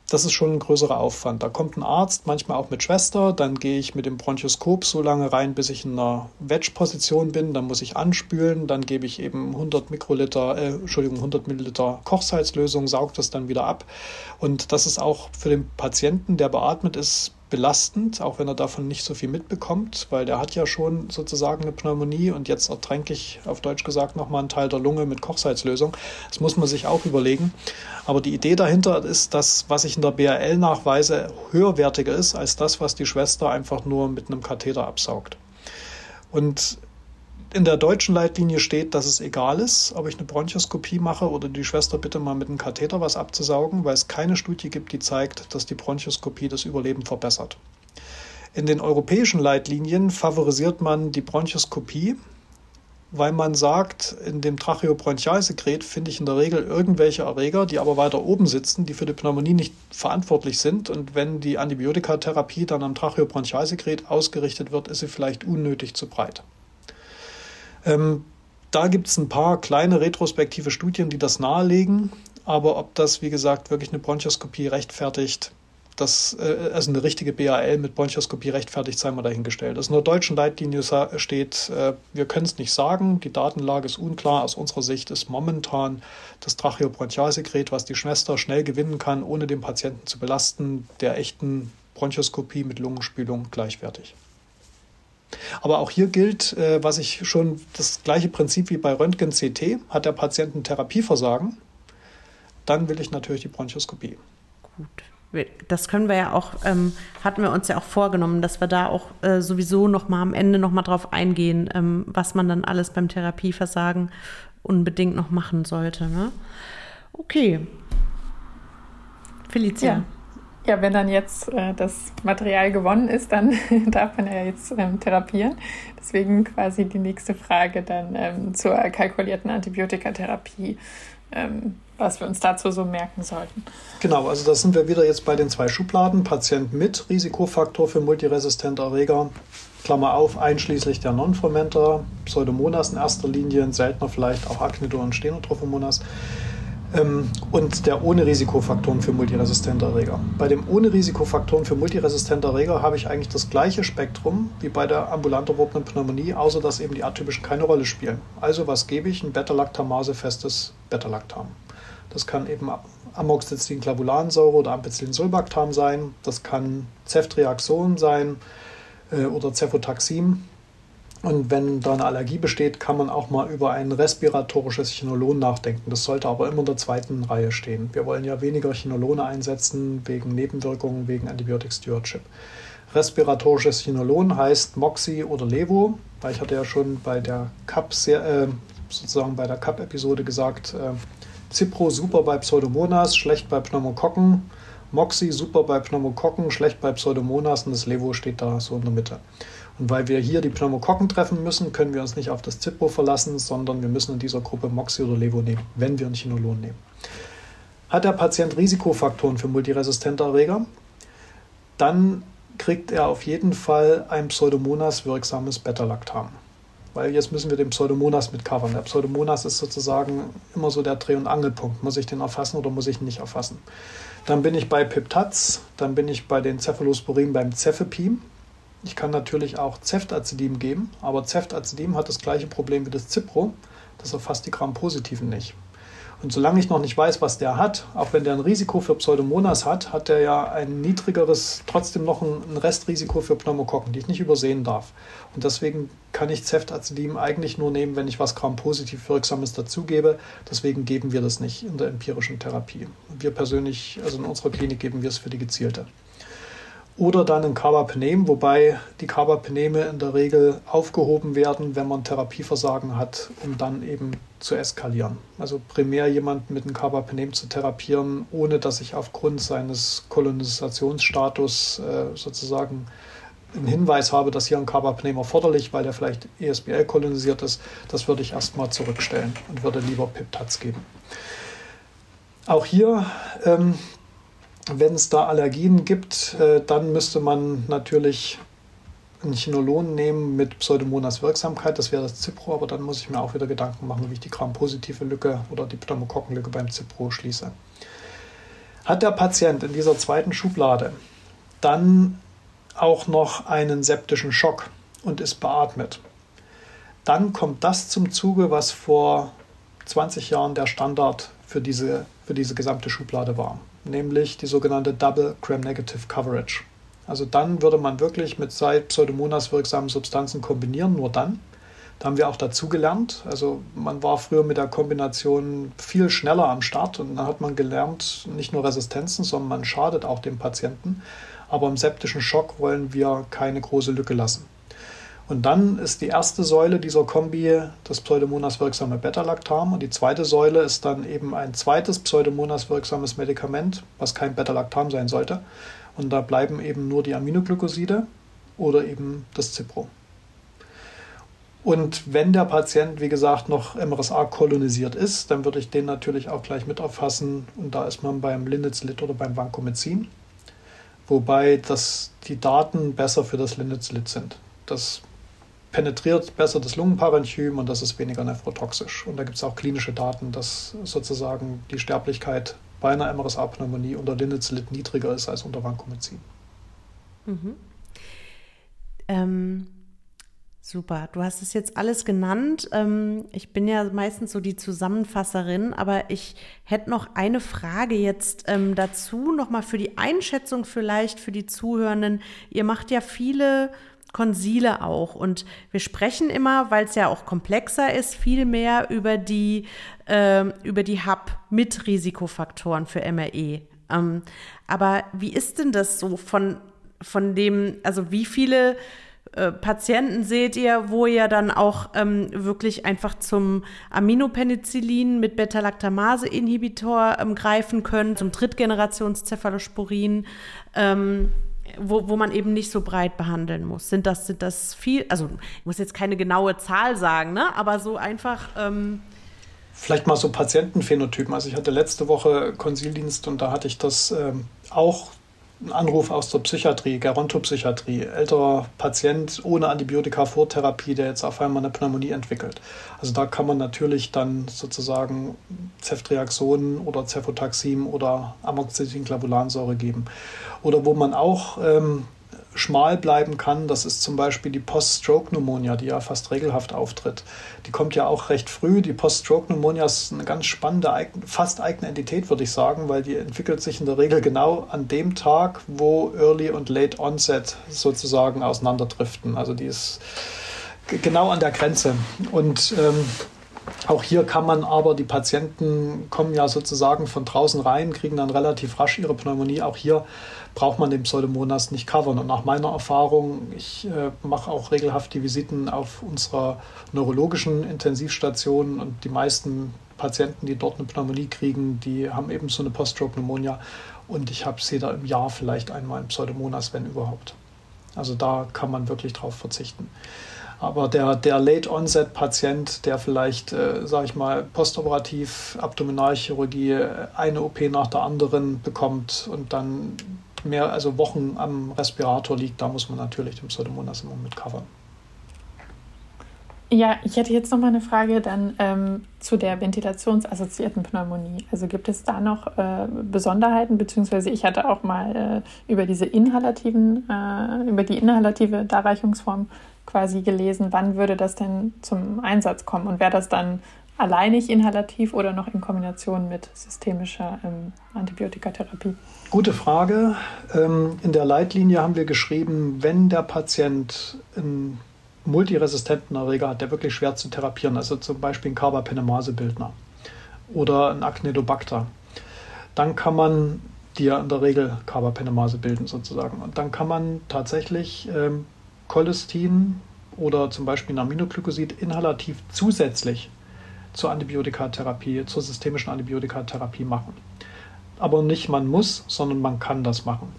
das ist schon ein größerer Aufwand. Da kommt ein Arzt, manchmal auch mit Schwester, dann gehe ich mit dem Bronchoskop so lange rein, bis ich in einer Wedge-Position bin, dann muss ich anspülen, dann gebe ich eben 100 Mikroliter, äh, Entschuldigung, 100 Milliliter Kochsalzlösung, sauge das dann wieder ab. Und das ist auch für den Patienten, der beatmet ist, belastend, auch wenn er davon nicht so viel mitbekommt, weil der hat ja schon sozusagen eine Pneumonie und jetzt ertränke ich auf Deutsch gesagt nochmal einen Teil der Lunge mit Kochsalzlösung. Das muss man sich auch überlegen. Aber die Idee dahinter ist, dass was ich in der BRL nachweise, höherwertiger ist als das, was die Schwester einfach nur mit einem Katheter absaugt. Und in der deutschen Leitlinie steht, dass es egal ist, ob ich eine Bronchoskopie mache oder die Schwester bitte mal mit einem Katheter was abzusaugen, weil es keine Studie gibt, die zeigt, dass die Bronchoskopie das Überleben verbessert. In den europäischen Leitlinien favorisiert man die Bronchoskopie, weil man sagt, in dem Tracheobronchialsekret finde ich in der Regel irgendwelche Erreger, die aber weiter oben sitzen, die für die Pneumonie nicht verantwortlich sind. Und wenn die Antibiotikatherapie dann am Tracheobronchialsekret ausgerichtet wird, ist sie vielleicht unnötig zu breit. Ähm, da gibt es ein paar kleine retrospektive Studien, die das nahelegen. Aber ob das, wie gesagt, wirklich eine Bronchoskopie rechtfertigt, das, äh, also eine richtige BAL mit Bronchoskopie rechtfertigt, sei mal dahingestellt. Also in der deutschen Leitlinie steht, äh, wir können es nicht sagen, die Datenlage ist unklar. Aus unserer Sicht ist momentan das Tracheobronchialsekret, was die Schwester schnell gewinnen kann, ohne den Patienten zu belasten, der echten Bronchoskopie mit Lungenspülung gleichwertig. Aber auch hier gilt, äh, was ich schon das gleiche Prinzip wie bei Röntgen-CT, hat der Patient ein Therapieversagen, dann will ich natürlich die Bronchoskopie. Gut. Das können wir ja auch, ähm, hatten wir uns ja auch vorgenommen, dass wir da auch äh, sowieso noch mal am Ende noch mal drauf eingehen, ähm, was man dann alles beim Therapieversagen unbedingt noch machen sollte. Ne? Okay. Felicia. Ja. Ja, wenn dann jetzt äh, das Material gewonnen ist, dann *laughs* darf man ja jetzt ähm, therapieren. Deswegen quasi die nächste Frage dann ähm, zur kalkulierten Antibiotikatherapie, ähm, was wir uns dazu so merken sollten. Genau, also da sind wir wieder jetzt bei den zwei Schubladen. Patient mit Risikofaktor für multiresistente Erreger, Klammer auf, einschließlich der Non-Fermenter, Pseudomonas in erster Linie, seltener vielleicht auch Acnidor und Stenotrophomonas und der ohne Risikofaktoren für multiresistente Erreger. Bei dem ohne Risikofaktoren für multiresistente Erreger habe ich eigentlich das gleiche Spektrum wie bei der ambulant erworbenen Pneumonie, außer dass eben die atypischen keine Rolle spielen. Also was gebe ich? Ein Beta-Lactamase-festes Beta-Lactam. Das kann eben Amoxicillin-Clavulansäure oder Ampicillin-Sulbactam sein. Das kann Ceftriaxon sein äh, oder Cefotaxim. Und wenn da eine Allergie besteht, kann man auch mal über ein respiratorisches Chinolon nachdenken. Das sollte aber immer in der zweiten Reihe stehen. Wir wollen ja weniger Chinolone einsetzen wegen Nebenwirkungen, wegen Antibiotic Stewardship. Respiratorisches Chinolon heißt Moxi oder Levo, weil ich hatte ja schon bei der Cup äh, sozusagen bei der Cup-Episode gesagt, äh, Cipro super bei Pseudomonas, schlecht bei Pneumokokken. Moxi super bei Pneumokokken, schlecht bei Pseudomonas und das Levo steht da so in der Mitte. Und weil wir hier die Pneumokokken treffen müssen, können wir uns nicht auf das Zipro verlassen, sondern wir müssen in dieser Gruppe Moxi oder Levo nehmen, wenn wir ein Chinolon nehmen. Hat der Patient Risikofaktoren für multiresistente Erreger, dann kriegt er auf jeden Fall ein Pseudomonas wirksames Beta-Lactam. Weil jetzt müssen wir den Pseudomonas mitcovern. Der Pseudomonas ist sozusagen immer so der Dreh- und Angelpunkt. Muss ich den erfassen oder muss ich ihn nicht erfassen? Dann bin ich bei Piptaz, dann bin ich bei den Cephalosporin beim Cefepim. Ich kann natürlich auch Ceftazidim geben, aber Ceftazidim hat das gleiche Problem wie das Cipro, das erfasst die Gram-Positiven nicht. Und solange ich noch nicht weiß, was der hat, auch wenn der ein Risiko für Pseudomonas hat, hat der ja ein niedrigeres, trotzdem noch ein Restrisiko für Pneumokokken, die ich nicht übersehen darf. Und deswegen kann ich Ceftazidim eigentlich nur nehmen, wenn ich was Gram-positiv Wirksames dazugebe. Deswegen geben wir das nicht in der empirischen Therapie. Wir persönlich, also in unserer Klinik, geben wir es für die gezielte oder dann ein Carbapenem, wobei die Carbapeneme in der Regel aufgehoben werden, wenn man Therapieversagen hat, um dann eben zu eskalieren. Also primär jemanden mit einem Carbapenem zu therapieren, ohne dass ich aufgrund seines Kolonisationsstatus äh, sozusagen einen Hinweis habe, dass hier ein Carbapenem erforderlich, weil der vielleicht ESBL kolonisiert ist, das würde ich erstmal zurückstellen und würde lieber Piptaz geben. Auch hier ähm, wenn es da Allergien gibt, äh, dann müsste man natürlich ein Chinolon nehmen mit Pseudomonas Wirksamkeit, das wäre das Cipro, aber dann muss ich mir auch wieder Gedanken machen, wie ich die Gram-positive Lücke oder die Pneumokokkenlücke beim Cipro schließe. Hat der Patient in dieser zweiten Schublade dann auch noch einen septischen Schock und ist beatmet, dann kommt das zum Zuge, was vor 20 Jahren der Standard für diese, für diese gesamte Schublade war nämlich die sogenannte Double Gram-Negative Coverage. Also dann würde man wirklich mit Pseudomonas wirksamen Substanzen kombinieren, nur dann. Da haben wir auch dazu gelernt. Also man war früher mit der Kombination viel schneller am Start und dann hat man gelernt, nicht nur Resistenzen, sondern man schadet auch dem Patienten. Aber im septischen Schock wollen wir keine große Lücke lassen. Und dann ist die erste Säule dieser Kombi das Pseudomonas wirksame Beta-Lactam und die zweite Säule ist dann eben ein zweites Pseudomonas wirksames Medikament, was kein Beta-Lactam sein sollte. Und da bleiben eben nur die Aminoglycoside oder eben das Cipro. Und wenn der Patient, wie gesagt, noch MRSA kolonisiert ist, dann würde ich den natürlich auch gleich mit erfassen. Und da ist man beim Linezolid oder beim Vancomycin. Wobei das, die Daten besser für das Linezolid sind. Das penetriert besser das Lungenparenchym und das ist weniger nephrotoxisch. Und da gibt es auch klinische Daten, dass sozusagen die Sterblichkeit bei einer MRSA-Pneumonie unter Linezolid niedriger ist als unter Vancomycin. Mhm. Ähm, super, du hast es jetzt alles genannt. Ähm, ich bin ja meistens so die Zusammenfasserin, aber ich hätte noch eine Frage jetzt ähm, dazu, nochmal für die Einschätzung vielleicht für die Zuhörenden. Ihr macht ja viele Konsile auch. Und wir sprechen immer, weil es ja auch komplexer ist, viel mehr über die, äh, über die Hub mit Risikofaktoren für MRE. Ähm, aber wie ist denn das so von, von dem, also wie viele äh, Patienten seht ihr, wo ihr dann auch ähm, wirklich einfach zum Aminopenicillin mit Beta-Lactamase-Inhibitor ähm, greifen könnt, zum Drittgenerations-Cephalosporin? Wo, wo man eben nicht so breit behandeln muss. Sind das, sind das viel, also ich muss jetzt keine genaue Zahl sagen, ne? aber so einfach. Ähm Vielleicht mal so Patientenphänotypen. Also ich hatte letzte Woche Konsildienst und da hatte ich das ähm, auch ein Anruf aus der Psychiatrie, Gerontopsychiatrie, älterer Patient ohne Antibiotika-Vortherapie, der jetzt auf einmal eine Pneumonie entwickelt. Also da kann man natürlich dann sozusagen Ceftriaxon oder Cefotaxim oder Amoxicillin-Clavulansäure geben. Oder wo man auch ähm, schmal bleiben kann, das ist zum Beispiel die Post-Stroke-Pneumonia, die ja fast regelhaft auftritt. Die kommt ja auch recht früh. Die Post-Stroke-Pneumonia ist eine ganz spannende, fast eigene Entität, würde ich sagen, weil die entwickelt sich in der Regel genau an dem Tag, wo Early und Late Onset sozusagen auseinanderdriften. Also die ist genau an der Grenze. Und ähm, auch hier kann man aber, die Patienten kommen ja sozusagen von draußen rein, kriegen dann relativ rasch ihre Pneumonie. Auch hier braucht man den Pseudomonas nicht covern. Und nach meiner Erfahrung, ich äh, mache auch regelhaft die Visiten auf unserer neurologischen Intensivstation und die meisten Patienten, die dort eine Pneumonie kriegen, die haben eben so eine Post-Stroke-Pneumonia und ich habe sie da im Jahr vielleicht einmal ein Pseudomonas, wenn überhaupt. Also da kann man wirklich drauf verzichten. Aber der, der Late-Onset-Patient, der vielleicht, äh, sage ich mal, postoperativ Abdominalchirurgie eine OP nach der anderen bekommt und dann mehr, also Wochen am Respirator liegt, da muss man natürlich den Pseudomonas immer mit covern. Ja, ich hätte jetzt noch mal eine Frage dann ähm, zu der ventilationsassoziierten Pneumonie. Also gibt es da noch äh, Besonderheiten, beziehungsweise ich hatte auch mal äh, über diese inhalativen, äh, über die inhalative Darreichungsform quasi gelesen. Wann würde das denn zum Einsatz kommen und wäre das dann alleinig inhalativ oder noch in Kombination mit systemischer ähm, Antibiotikatherapie? Gute Frage. Ähm, in der Leitlinie haben wir geschrieben, wenn der Patient einen multiresistenten Erreger hat, der wirklich schwer zu therapieren, also zum Beispiel ein Carbapenemase-Bildner oder ein Acnidobacter, dann kann man ja in der Regel Carbapenemase bilden sozusagen. Und dann kann man tatsächlich ähm, Cholestin oder zum Beispiel ein Aminoglykosid inhalativ zusätzlich zur Antibiotikatherapie, zur systemischen Antibiotikatherapie machen. Aber nicht man muss, sondern man kann das machen.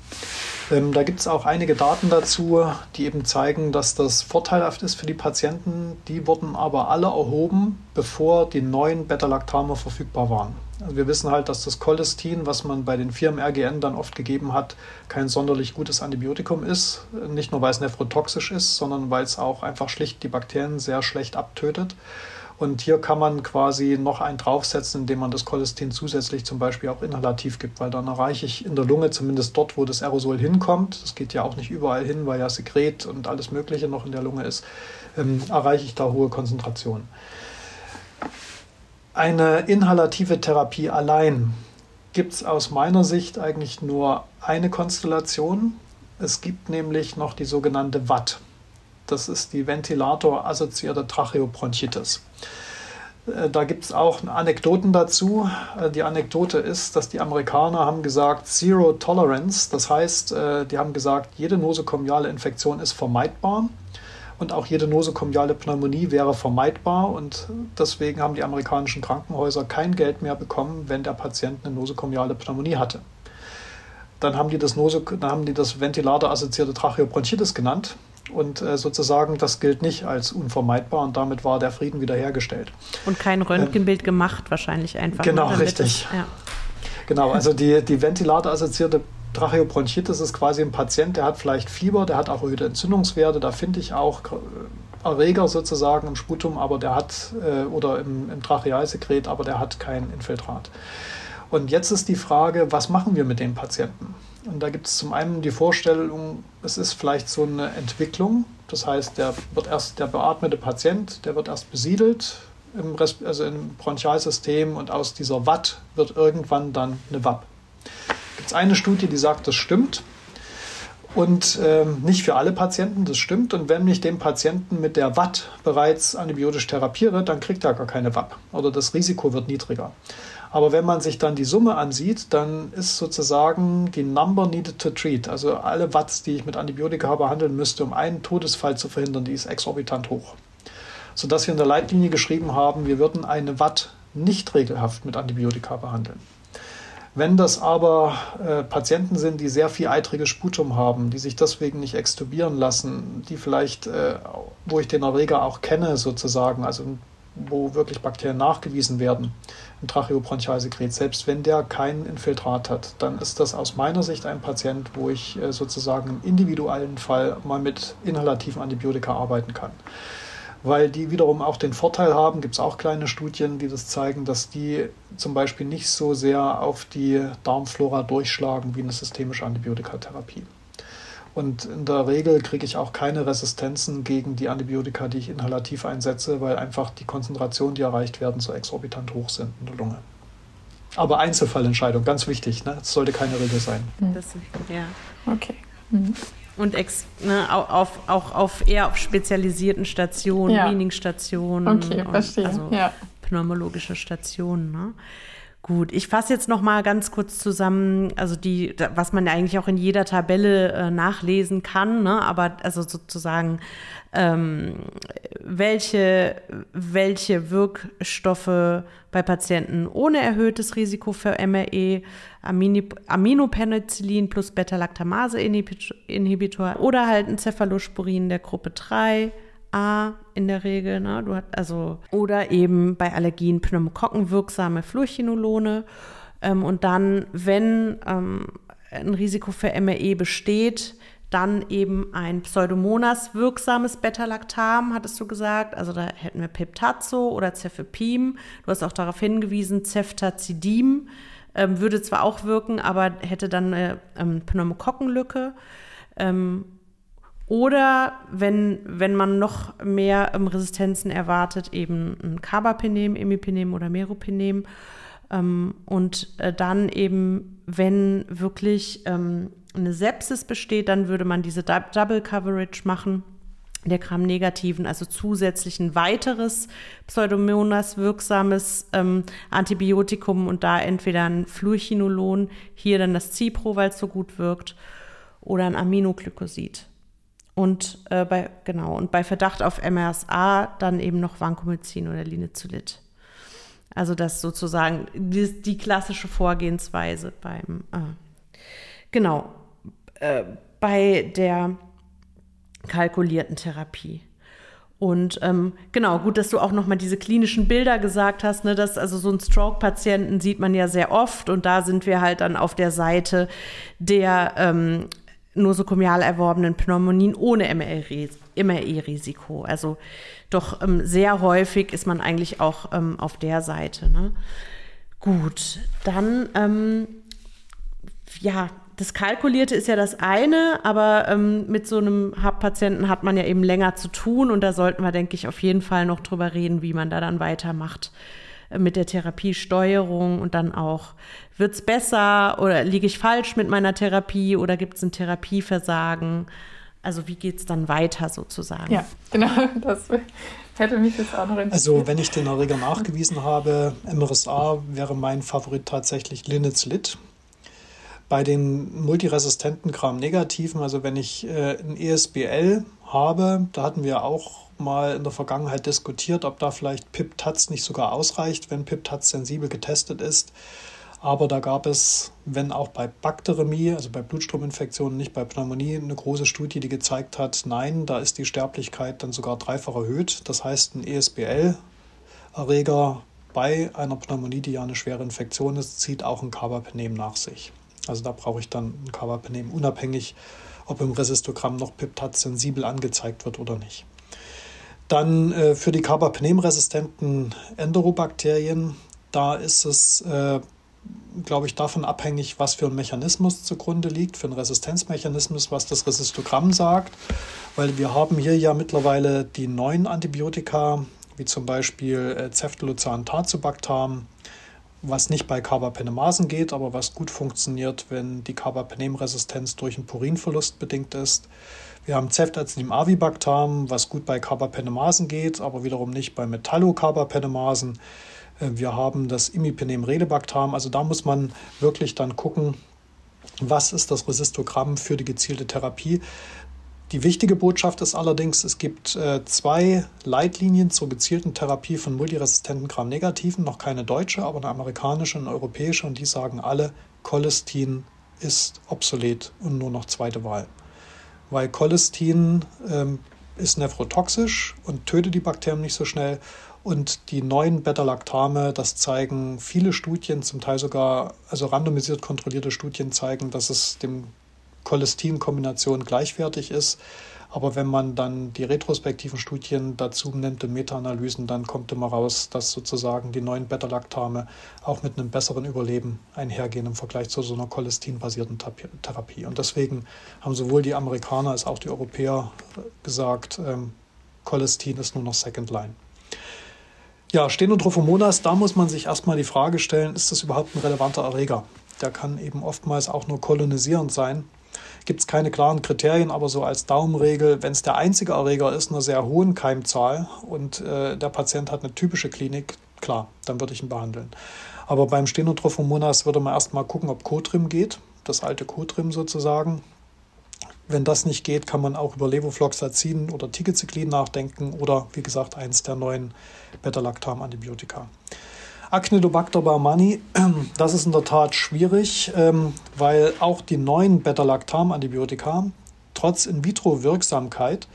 Ähm, da gibt es auch einige Daten dazu, die eben zeigen, dass das vorteilhaft ist für die Patienten. Die wurden aber alle erhoben, bevor die neuen Beta-Lactame verfügbar waren. Also wir wissen halt, dass das Cholestin, was man bei den Firmen RGN dann oft gegeben hat, kein sonderlich gutes Antibiotikum ist. Nicht nur, weil es nephrotoxisch ist, sondern weil es auch einfach schlicht die Bakterien sehr schlecht abtötet. Und hier kann man quasi noch einen draufsetzen, indem man das Cholestin zusätzlich zum Beispiel auch inhalativ gibt, weil dann erreiche ich in der Lunge, zumindest dort, wo das Aerosol hinkommt, das geht ja auch nicht überall hin, weil ja Sekret und alles Mögliche noch in der Lunge ist, ähm, erreiche ich da hohe Konzentrationen. Eine inhalative Therapie allein gibt es aus meiner Sicht eigentlich nur eine Konstellation. Es gibt nämlich noch die sogenannte Watt. Das ist die ventilatorassoziierte Tracheobronchitis. Äh, da gibt es auch Anekdoten dazu. Äh, die Anekdote ist, dass die Amerikaner haben gesagt Zero Tolerance. Das heißt, äh, die haben gesagt, jede nosokomiale Infektion ist vermeidbar und auch jede nosokomiale Pneumonie wäre vermeidbar. Und deswegen haben die amerikanischen Krankenhäuser kein Geld mehr bekommen, wenn der Patient eine nosokomiale Pneumonie hatte. Dann haben die das, Nose, dann haben die das ventilatorassoziierte Tracheobronchitis genannt. Und äh, sozusagen, das gilt nicht als unvermeidbar und damit war der Frieden wiederhergestellt. Und kein Röntgenbild ähm, gemacht, wahrscheinlich einfach. Genau, richtig. Es, ja. Genau, also die, die ventilatorassoziierte Tracheobronchitis ist quasi ein Patient, der hat vielleicht Fieber, der hat auch erhöhte Entzündungswerte, da finde ich auch Erreger sozusagen im Sputum, aber der hat, äh, oder im, im Trachealsekret, aber der hat kein Infiltrat. Und jetzt ist die Frage, was machen wir mit dem Patienten? Und da gibt es zum einen die Vorstellung, es ist vielleicht so eine Entwicklung. Das heißt, der wird erst der beatmete Patient, der wird erst besiedelt im, also im Bronchialsystem und aus dieser Watt wird irgendwann dann eine WAP. Gibt es eine Studie, die sagt, das stimmt. Und äh, nicht für alle Patienten, das stimmt. Und wenn ich den Patienten mit der Watt bereits antibiotisch therapiere, dann kriegt er gar keine WAP oder das Risiko wird niedriger. Aber wenn man sich dann die Summe ansieht, dann ist sozusagen die Number needed to treat, also alle Watts, die ich mit Antibiotika behandeln müsste, um einen Todesfall zu verhindern, die ist exorbitant hoch. Sodass wir in der Leitlinie geschrieben haben, wir würden eine Watt nicht regelhaft mit Antibiotika behandeln. Wenn das aber äh, Patienten sind, die sehr viel eitriges Sputum haben, die sich deswegen nicht extubieren lassen, die vielleicht, äh, wo ich den Erreger auch kenne sozusagen, also wo wirklich Bakterien nachgewiesen werden im Tracheobronchialsekret, selbst wenn der kein Infiltrat hat, dann ist das aus meiner Sicht ein Patient, wo ich äh, sozusagen im individuellen Fall mal mit inhalativen Antibiotika arbeiten kann. Weil die wiederum auch den Vorteil haben, gibt es auch kleine Studien, die das zeigen, dass die zum Beispiel nicht so sehr auf die Darmflora durchschlagen wie eine systemische Antibiotikatherapie. Und in der Regel kriege ich auch keine Resistenzen gegen die Antibiotika, die ich inhalativ einsetze, weil einfach die Konzentrationen, die erreicht werden, so exorbitant hoch sind in der Lunge. Aber Einzelfallentscheidung, ganz wichtig. Ne? Das sollte keine Regel sein. Mhm. Das, ja. Okay. Mhm. Und ex, ne, auf, auch auf eher auf spezialisierten Stationen, ja. Weaning-Stationen. Okay, verstehe. Also ja. pneumologische Stationen. Ne? Gut, ich fasse jetzt noch mal ganz kurz zusammen, also die, was man eigentlich auch in jeder Tabelle äh, nachlesen kann, ne? aber also sozusagen ähm, welche, welche Wirkstoffe bei Patienten ohne erhöhtes Risiko für MRE, Aminopenicillin plus Beta-Lactamase-Inhibitor oder halt ein Cephalosporin der Gruppe 3, A in der Regel, ne? Du hast also oder eben bei Allergien Pneumokokken wirksame Fluorchinolone ähm, und dann, wenn ähm, ein Risiko für MRE besteht, dann eben ein Pseudomonas wirksames Beta-Lactam, hattest du gesagt. Also da hätten wir Peptazo oder Cefepim. Du hast auch darauf hingewiesen, Ceftazidin ähm, würde zwar auch wirken, aber hätte dann eine ähm, Pneumokokkenlücke. Ähm, oder wenn, wenn man noch mehr ähm, Resistenzen erwartet, eben ein Carbapenem, Imipenem oder Meropenem. Ähm, und äh, dann eben, wenn wirklich ähm, eine Sepsis besteht, dann würde man diese Double Coverage machen der Gram-negativen, also zusätzlich ein weiteres Pseudomonas wirksames ähm, Antibiotikum und da entweder ein Fluorchinolon, hier dann das Cipro, weil es so gut wirkt, oder ein Aminoglykosid. Und äh, bei, genau, und bei Verdacht auf MRSA dann eben noch Vancomycin oder Linezolid. Also das sozusagen die, die klassische Vorgehensweise beim, äh, genau, äh, bei der kalkulierten Therapie. Und ähm, genau, gut, dass du auch nochmal diese klinischen Bilder gesagt hast, ne, dass also so ein Stroke-Patienten sieht man ja sehr oft und da sind wir halt dann auf der Seite der ähm, nosokomial erworbenen Pneumonien ohne MRE-Risiko. Also doch ähm, sehr häufig ist man eigentlich auch ähm, auf der Seite. Ne? Gut, dann ähm, ja, das Kalkulierte ist ja das eine, aber ähm, mit so einem Patienten hat man ja eben länger zu tun und da sollten wir, denke ich, auf jeden Fall noch drüber reden, wie man da dann weitermacht mit der Therapiesteuerung und dann auch, wird es besser oder liege ich falsch mit meiner Therapie oder gibt es ein Therapieversagen? Also wie geht es dann weiter sozusagen? Ja, genau, das hätte mich jetzt auch noch interessiert. Also wenn ich den Erreger nachgewiesen habe, MRSA, wäre mein Favorit tatsächlich Linezolid. Bei den multiresistenten Gram-Negativen, also wenn ich äh, ein ESBL habe, da hatten wir auch mal in der Vergangenheit diskutiert, ob da vielleicht PIP-TAZ nicht sogar ausreicht, wenn PIP-TAZ sensibel getestet ist. Aber da gab es, wenn auch bei Bakteremie, also bei Blutstrominfektionen, nicht bei Pneumonie, eine große Studie, die gezeigt hat, nein, da ist die Sterblichkeit dann sogar dreifach erhöht. Das heißt, ein ESBL-Erreger bei einer Pneumonie, die ja eine schwere Infektion ist, zieht auch ein Carbapenem nach sich. Also da brauche ich dann ein Carbapenem, unabhängig, ob im Resistogramm noch Piptat sensibel angezeigt wird oder nicht. Dann äh, für die Carbapenem-resistenten Enterobakterien, da ist es, äh, glaube ich, davon abhängig, was für ein Mechanismus zugrunde liegt, für einen Resistenzmechanismus, was das Resistogramm sagt, weil wir haben hier ja mittlerweile die neuen Antibiotika, wie zum Beispiel äh, Ceftolozan, Tazobactam, was nicht bei Carbapenemasen geht, aber was gut funktioniert, wenn die Carbapenem-Resistenz durch einen Purinverlust bedingt ist. Wir haben Ceftazidim avibactam, was gut bei Carbapenemasen geht, aber wiederum nicht bei Metallocarbapenemasen. Äh, wir haben das Imipenem relebactam, also da muss man wirklich dann gucken, was ist das Resistogramm für die gezielte Therapie. Die wichtige Botschaft ist allerdings, es gibt äh, zwei Leitlinien zur gezielten Therapie von multiresistenten Gram-Negativen, noch keine deutsche, aber eine amerikanische und eine europäische, und die sagen alle, Cholestin ist obsolet und nur noch zweite Wahl. Weil Cholestin ähm, ist nephrotoxisch und tötet die Bakterien nicht so schnell. Und die neuen Beta-Lactame, das zeigen viele Studien, zum Teil sogar, also randomisiert kontrollierte Studien zeigen, dass es dem Cholestin-Kombination gleichwertig ist. Aber wenn man dann die retrospektiven Studien dazu nimmt, und Meta-Analysen, dann kommt immer raus, dass sozusagen die neuen Beta-Lactame auch mit einem besseren Überleben einhergehen im Vergleich zu so einer cholestin-basierten Therapie. Und deswegen haben sowohl die Amerikaner als auch die Europäer gesagt, ähm, Cholestin ist nur noch Second Line. Ja, Stenotrophomonas, da muss man sich erstmal die Frage stellen, ist das überhaupt ein relevanter Erreger? Der kann eben oftmals auch nur kolonisierend sein gibt es keine klaren Kriterien, aber so als Daumenregel, wenn es der einzige Erreger ist, einer sehr hohen Keimzahl und äh, der Patient hat eine typische Klinik, klar, dann würde ich ihn behandeln. Aber beim Stenotrophomonas würde man erstmal gucken, ob Cotrim geht, das alte Cotrim sozusagen. Wenn das nicht geht, kann man auch über Levofloxacin oder Tigecyclin nachdenken oder wie gesagt eins der neuen Beta-Lactam-Antibiotika. Acnidobacter baumannii, *clears throat* das ist in der Tat schwierig, ähm, weil auch die neuen Beta-Lactam-Antibiotika trotz In-vitro-Wirksamkeit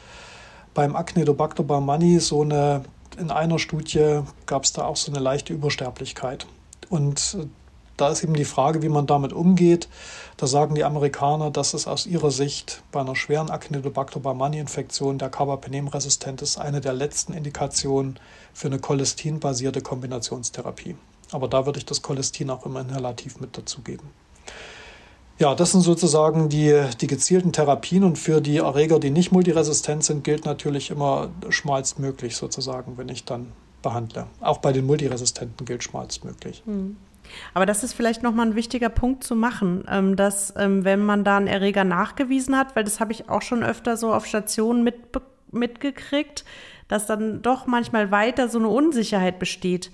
beim Acnidobacter baumannii so eine, in einer Studie gab es da auch so eine leichte Übersterblichkeit. Und äh, da ist eben die Frage, wie man damit umgeht. Da sagen die Amerikaner, dass es aus ihrer Sicht bei einer schweren Acnidobacter baumannii-Infektion der Carbapenem-resistent ist, eine der letzten Indikationen für eine cholestin-basierte Kombinationstherapie. Aber da würde ich das Cholestin auch immer inhalativ mit dazugeben. Ja, das sind sozusagen die, die gezielten Therapien und für die Erreger, die nicht multiresistent sind, gilt natürlich immer schmalstmöglich sozusagen, wenn ich dann behandle. Auch bei den Multiresistenten gilt schmalstmöglich. Mhm. Aber das ist vielleicht nochmal ein wichtiger Punkt zu machen, ähm, dass ähm, wenn man da einen Erreger nachgewiesen hat, weil das habe ich auch schon öfter so auf Stationen mit, mitgekriegt, dass dann doch manchmal weiter so eine Unsicherheit besteht.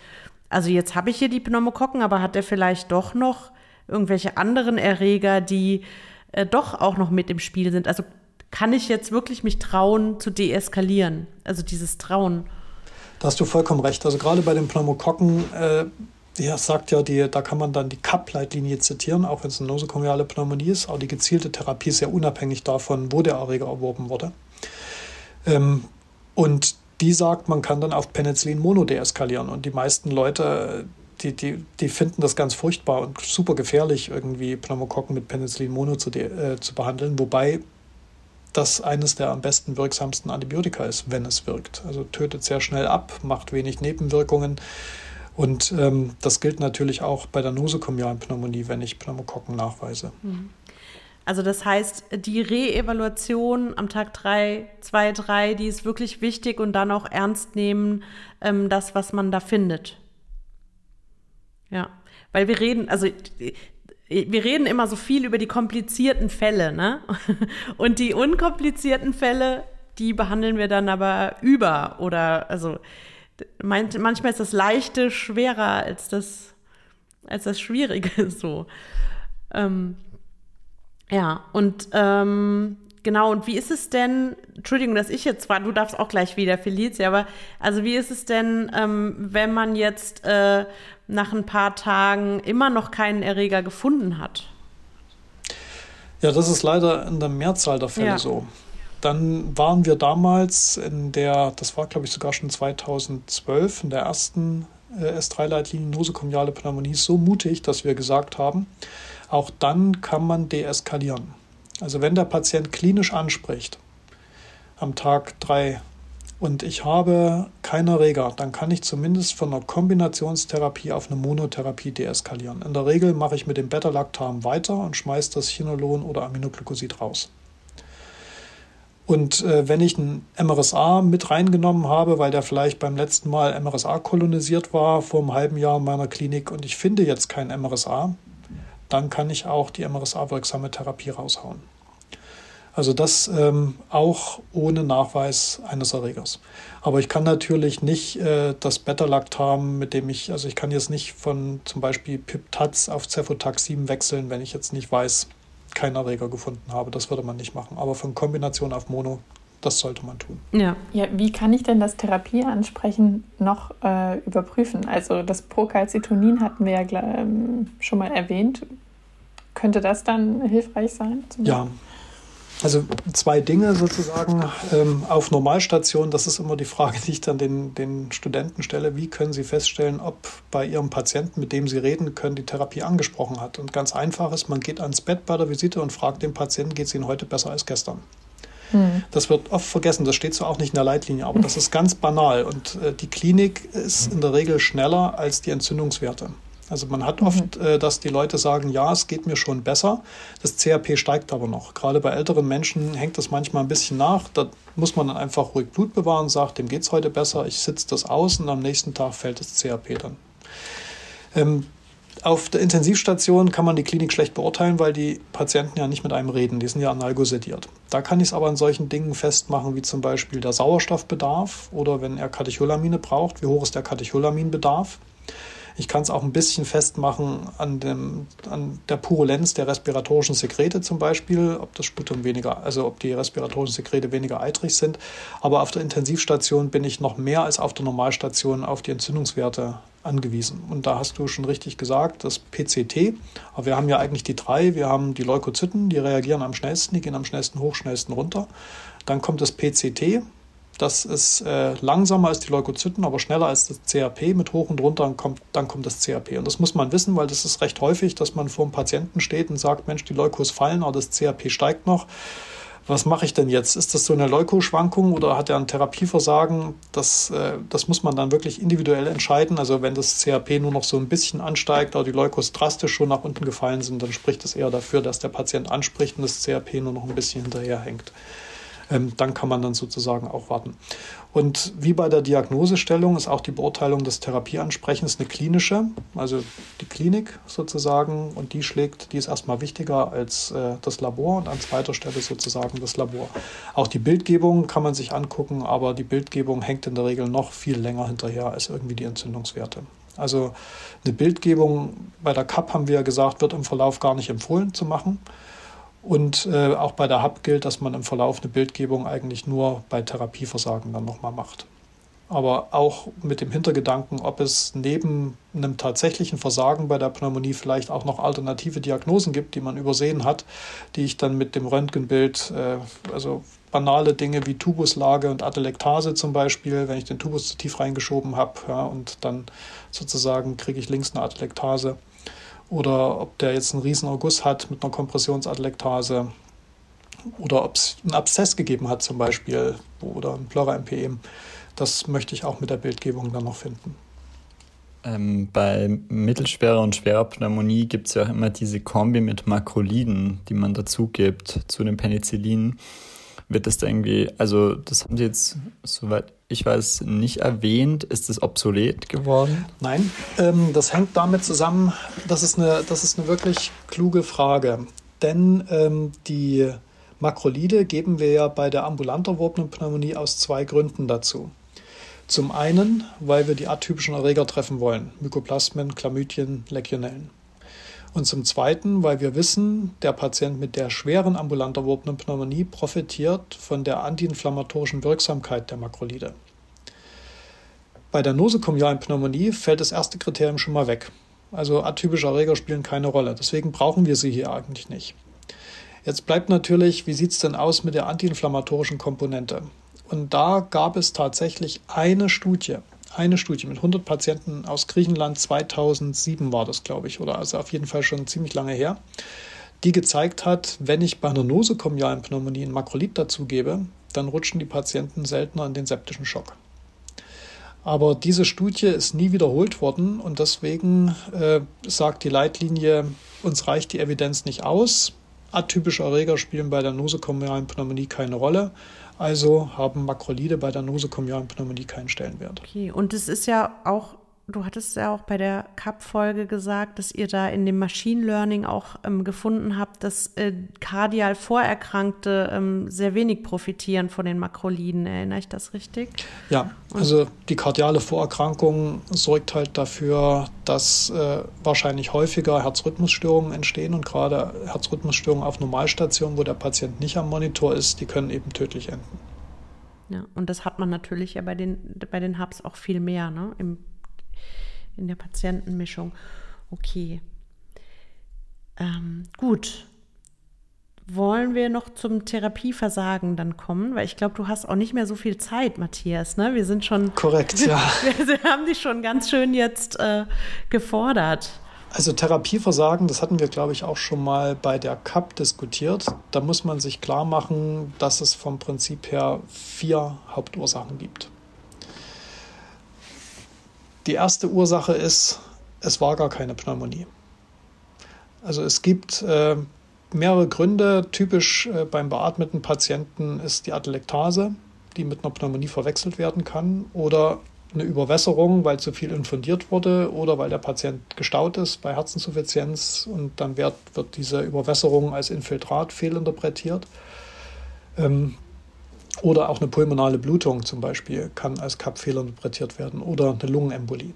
Also jetzt habe ich hier die Pneumokokken, aber hat er vielleicht doch noch irgendwelche anderen Erreger, die äh, doch auch noch mit im Spiel sind? Also kann ich jetzt wirklich mich trauen zu deeskalieren? Also dieses Trauen. Da hast du vollkommen recht. Also gerade bei den Pneumokokken äh, ja, sagt ja, die, da kann man dann die CAP-Leitlinie zitieren, auch wenn es eine nosokomiale Pneumonie ist. Aber die gezielte Therapie ist ja unabhängig davon, wo der Erreger erworben wurde. Ähm, und die sagt, man kann dann auf Penicillin Mono deeskalieren. Und die meisten Leute, die, die, die finden das ganz furchtbar und super gefährlich, irgendwie Pneumokokken mit Penicillin Mono zu, äh, zu behandeln. Wobei das eines der am besten wirksamsten Antibiotika ist, wenn es wirkt. Also tötet sehr schnell ab, macht wenig Nebenwirkungen und ähm, das gilt natürlich auch bei der nosokomialen Pneumonie, wenn ich Pneumokokken nachweise. Mhm. Also das heißt, die Reevaluation am Tag 3, 2, 3, die ist wirklich wichtig und dann auch ernst nehmen, ähm, das, was man da findet. Ja, weil wir reden, also wir reden immer so viel über die komplizierten Fälle, ne? *laughs* Und die unkomplizierten Fälle, die behandeln wir dann aber über oder also manchmal ist das Leichte schwerer als das als das Schwierige *laughs* so. Ähm, ja, und ähm, genau, und wie ist es denn, Entschuldigung, dass ich jetzt war, du darfst auch gleich wieder, Felicia, aber also wie ist es denn, ähm, wenn man jetzt äh, nach ein paar Tagen immer noch keinen Erreger gefunden hat? Ja, das ist leider in der Mehrzahl der Fälle ja. so. Dann waren wir damals in der, das war glaube ich sogar schon 2012, in der ersten äh, S3-Leitlinie nosokomiale Pneumonie so mutig, dass wir gesagt haben, auch dann kann man deeskalieren. Also wenn der Patient klinisch anspricht am Tag 3 und ich habe keinen Erreger, dann kann ich zumindest von einer Kombinationstherapie auf eine Monotherapie deeskalieren. In der Regel mache ich mit dem Beta-Lactam weiter und schmeiße das Chinolon oder Aminoglycosid raus. Und äh, wenn ich ein MRSA mit reingenommen habe, weil der vielleicht beim letzten Mal MRSA kolonisiert war vor einem halben Jahr in meiner Klinik und ich finde jetzt kein MRSA, dann kann ich auch die MRSA-wirksame Therapie raushauen. Also das ähm, auch ohne Nachweis eines Erregers. Aber ich kann natürlich nicht äh, das Beta-Lactam, mit dem ich, also ich kann jetzt nicht von zum Beispiel Piptaz auf Cefotaxim wechseln, wenn ich jetzt nicht weiß, keinen Erreger gefunden habe. Das würde man nicht machen. Aber von Kombination auf Mono, das sollte man tun. Ja. ja wie kann ich denn das Therapieansprechen noch äh, überprüfen? Also das Procalcitonin hatten wir ja ähm, schon mal erwähnt. Könnte das dann hilfreich sein? Ja, also zwei Dinge sozusagen ähm, auf Normalstation. Das ist immer die Frage, die ich dann den, den Studenten stelle. Wie können sie feststellen, ob bei ihrem Patienten, mit dem sie reden können, die Therapie angesprochen hat? Und ganz einfach ist, man geht ans Bett bei der Visite und fragt den Patienten, geht es ihnen heute besser als gestern? Hm. Das wird oft vergessen, das steht so auch nicht in der Leitlinie, aber das ist ganz banal. Und äh, die Klinik ist in der Regel schneller als die Entzündungswerte. Also man hat oft, mhm. äh, dass die Leute sagen, ja, es geht mir schon besser. Das CRP steigt aber noch. Gerade bei älteren Menschen hängt das manchmal ein bisschen nach. Da muss man dann einfach ruhig Blut bewahren, sagt, dem geht es heute besser, ich sitze das aus und am nächsten Tag fällt das CRP dann. Ähm, auf der Intensivstation kann man die Klinik schlecht beurteilen, weil die Patienten ja nicht mit einem reden. Die sind ja analgosediert. Da kann ich es aber an solchen Dingen festmachen, wie zum Beispiel der Sauerstoffbedarf oder wenn er Katecholamine braucht, wie hoch ist der Katecholaminbedarf. Ich kann es auch ein bisschen festmachen an, dem, an der Purulenz der respiratorischen Sekrete zum Beispiel, ob das Sputum weniger, also ob die respiratorischen Sekrete weniger eitrig sind. Aber auf der Intensivstation bin ich noch mehr als auf der Normalstation auf die Entzündungswerte angewiesen. Und da hast du schon richtig gesagt, das PCT. Aber wir haben ja eigentlich die drei. Wir haben die Leukozyten, die reagieren am schnellsten, die gehen am schnellsten hoch, schnellsten runter. Dann kommt das PCT, das ist äh, langsamer als die Leukozyten, aber schneller als das CRP. Mit hoch und runter kommt, dann kommt das CRP. Und das muss man wissen, weil das ist recht häufig, dass man vor einem Patienten steht und sagt, Mensch, die Leukos fallen, aber das CRP steigt noch. Was mache ich denn jetzt? Ist das so eine Leukoschwankung oder hat er ein Therapieversagen? Das, äh, das muss man dann wirklich individuell entscheiden. Also wenn das CRP nur noch so ein bisschen ansteigt oder die Leukos drastisch schon nach unten gefallen sind, dann spricht es eher dafür, dass der Patient anspricht und das CRP nur noch ein bisschen hinterherhängt ähm, dann kann man dann sozusagen auch warten. Und wie bei der Diagnosestellung ist auch die Beurteilung des Therapieansprechens eine klinische, also die Klinik sozusagen, und die schlägt, die ist erstmal wichtiger als äh, das Labor und an zweiter Stelle sozusagen das Labor. Auch die Bildgebung kann man sich angucken, aber die Bildgebung hängt in der Regel noch viel länger hinterher als irgendwie die Entzündungswerte. Also eine Bildgebung bei der CAP haben wir ja gesagt, wird im Verlauf gar nicht empfohlen zu machen. Und äh, auch bei der HAP gilt, dass man im Verlauf eine Bildgebung eigentlich nur bei Therapieversagen dann nochmal macht. Aber auch mit dem Hintergedanken, ob es neben einem tatsächlichen Versagen bei der Pneumonie vielleicht auch noch alternative Diagnosen gibt, die man übersehen hat, die ich dann mit dem Röntgenbild, äh, also banale Dinge wie Tubuslage und Atelektase zum Beispiel, wenn ich den Tubus zu tief reingeschoben habe ja, und dann sozusagen kriege ich links eine Atelektase oder ob der jetzt einen riesen Erguss hat mit einer Kompressionsadelektase oder ob es einen Abszess gegeben hat zum Beispiel oder ein Pleura-MPM. Das möchte ich auch mit der Bildgebung dann noch finden. Ähm, bei mittelschwerer und schwerer Pneumonie gibt es ja auch immer diese Kombi mit Makroliden, die man dazu gibt zu den Penicillinen. wird das da irgendwie, also das haben Sie jetzt, soweit ich weiß, nicht erwähnt. Ist es obsolet geworden? Nein, ähm, das hängt damit zusammen, das ist eine, das ist eine wirklich kluge Frage. Denn ähm, die Makrolide geben wir ja bei der ambulant erworbenen Pneumonie aus zwei Gründen dazu. Zum einen, weil wir die atypischen Erreger treffen wollen, Mykoplasmen, Chlamydien, Legionellen. Und zum Zweiten, weil wir wissen, der Patient mit der schweren ambulant erworbenen Pneumonie profitiert von der antiinflammatorischen Wirksamkeit der Makrolide. Bei der nosokomialen Pneumonie fällt das erste Kriterium schon mal weg. Also atypische Erreger spielen keine Rolle. Deswegen brauchen wir sie hier eigentlich nicht. Jetzt bleibt natürlich, wie sieht es denn aus mit der antiinflammatorischen Komponente? Und da gab es tatsächlich eine Studie, eine Studie mit 100 Patienten aus Griechenland, 2007 war das, glaube ich, oder also auf jeden Fall schon ziemlich lange her, die gezeigt hat, wenn ich bei einer nosokomialen Pneumonie ein Makrolid dazugebe, dann rutschen die Patienten seltener in den septischen Schock. Aber diese Studie ist nie wiederholt worden und deswegen äh, sagt die Leitlinie, uns reicht die Evidenz nicht aus. Atypische Erreger spielen bei der nosokomialen Pneumonie keine Rolle. Also haben Makrolide bei der nosokomialen Pneumonie keinen Stellenwert. Okay, und es ist ja auch du hattest ja auch bei der CAP-Folge gesagt, dass ihr da in dem Machine Learning auch ähm, gefunden habt, dass äh, kardial Vorerkrankte ähm, sehr wenig profitieren von den Makroliden. Erinnere ich das richtig? Ja, also die kardiale Vorerkrankung sorgt halt dafür, dass äh, wahrscheinlich häufiger Herzrhythmusstörungen entstehen und gerade Herzrhythmusstörungen auf Normalstationen, wo der Patient nicht am Monitor ist, die können eben tödlich enden. Ja, und das hat man natürlich ja bei den, bei den Hubs auch viel mehr, ne? Im in der Patientenmischung. Okay. Ähm, gut. Wollen wir noch zum Therapieversagen dann kommen? Weil ich glaube, du hast auch nicht mehr so viel Zeit, Matthias. Ne? Wir sind schon. Korrekt, ja. *laughs* Wir haben dich schon ganz schön jetzt äh, gefordert. Also Therapieversagen, das hatten wir, glaube ich, auch schon mal bei der CAP diskutiert. Da muss man sich klar machen, dass es vom Prinzip her vier Hauptursachen gibt. Die erste Ursache ist, es war gar keine Pneumonie. Also es gibt äh, mehrere Gründe. Typisch äh, beim beatmeten Patienten ist die Atelektase, die mit einer Pneumonie verwechselt werden kann, oder eine Überwässerung, weil zu viel infundiert wurde oder weil der Patient gestaut ist bei Herzenssuffizienz und dann wird, wird diese Überwässerung als Infiltrat fehlinterpretiert. Ähm, oder auch eine pulmonale Blutung zum Beispiel kann als Kapfehler interpretiert werden oder eine Lungenembolie.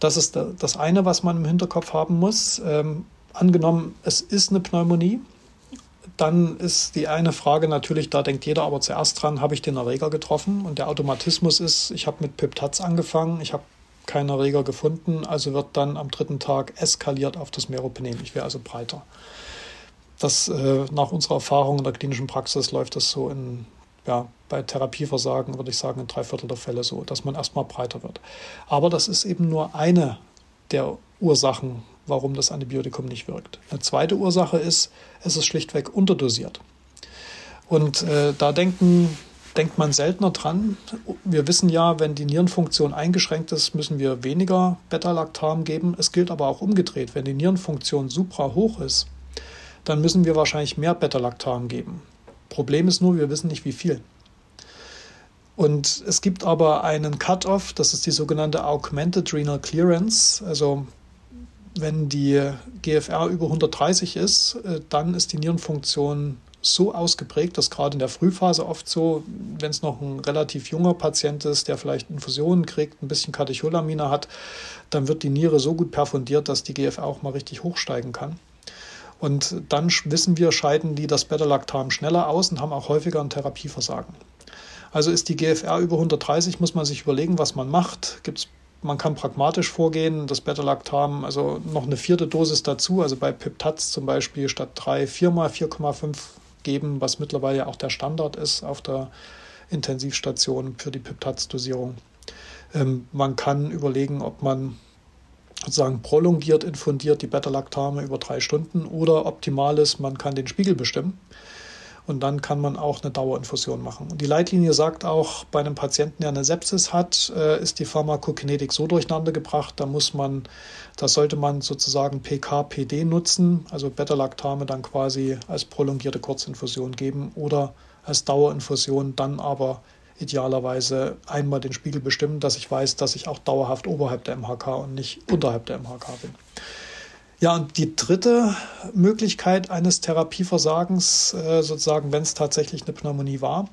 Das ist das eine, was man im Hinterkopf haben muss. Ähm, angenommen, es ist eine Pneumonie, dann ist die eine Frage natürlich, da denkt jeder aber zuerst dran, habe ich den Erreger getroffen? Und der Automatismus ist, ich habe mit Piptaz angefangen, ich habe keinen Erreger gefunden, also wird dann am dritten Tag eskaliert auf das Meropenem. Ich wäre also breiter. Das äh, nach unserer Erfahrung in der klinischen Praxis läuft das so in ja, bei Therapieversagen würde ich sagen, in drei Viertel der Fälle so, dass man erstmal breiter wird. Aber das ist eben nur eine der Ursachen, warum das Antibiotikum nicht wirkt. Eine zweite Ursache ist, es ist schlichtweg unterdosiert. Und äh, da denken, denkt man seltener dran. Wir wissen ja, wenn die Nierenfunktion eingeschränkt ist, müssen wir weniger Beta-Lactam geben. Es gilt aber auch umgedreht. Wenn die Nierenfunktion supra hoch ist, dann müssen wir wahrscheinlich mehr Beta-Lactam geben. Problem ist nur, wir wissen nicht, wie viel. Und es gibt aber einen Cut-off, das ist die sogenannte Augmented Renal Clearance. Also wenn die GFR über 130 ist, äh, dann ist die Nierenfunktion so ausgeprägt, dass gerade in der Frühphase oft so, wenn es noch ein relativ junger Patient ist, der vielleicht Infusionen kriegt, ein bisschen Katecholamine hat, dann wird die Niere so gut perfundiert, dass die GFR auch mal richtig hochsteigen kann. Und dann wissen wir, scheiden die das Beta-Lactam schneller aus und haben auch häufiger ein Therapieversagen. Also ist die GFR über 130, muss man sich überlegen, was man macht. Gibt's, man kann pragmatisch vorgehen, das Beta-Lactam, also noch eine vierte Dosis dazu, also bei Piptaz zum Beispiel statt drei, viermal 4,5 geben, was mittlerweile auch der Standard ist auf der Intensivstation für die Piptaz-Dosierung. Ähm, man kann überlegen, ob man sozusagen prolongiert infundiert die Beta-Lactame über drei Stunden oder optimal ist, man kann den Spiegel bestimmen und dann kann man auch eine Dauerinfusion machen. Und die Leitlinie sagt auch, bei einem Patienten, der eine Sepsis hat, äh, ist die Pharmakokinetik so durcheinander gebracht, da muss man, da sollte man sozusagen PK-PD nutzen, also Beta-Lactame dann quasi als prolongierte Kurzinfusion geben oder als Dauerinfusion, dann aber idealerweise einmal den Spiegel bestimmen, dass ich weiß, dass ich auch dauerhaft oberhalb der MHK und nicht unterhalb der MHK bin. Ja, und die dritte Möglichkeit eines Therapieversagens, äh, sozusagen, wenn es tatsächlich eine Pneumonie war,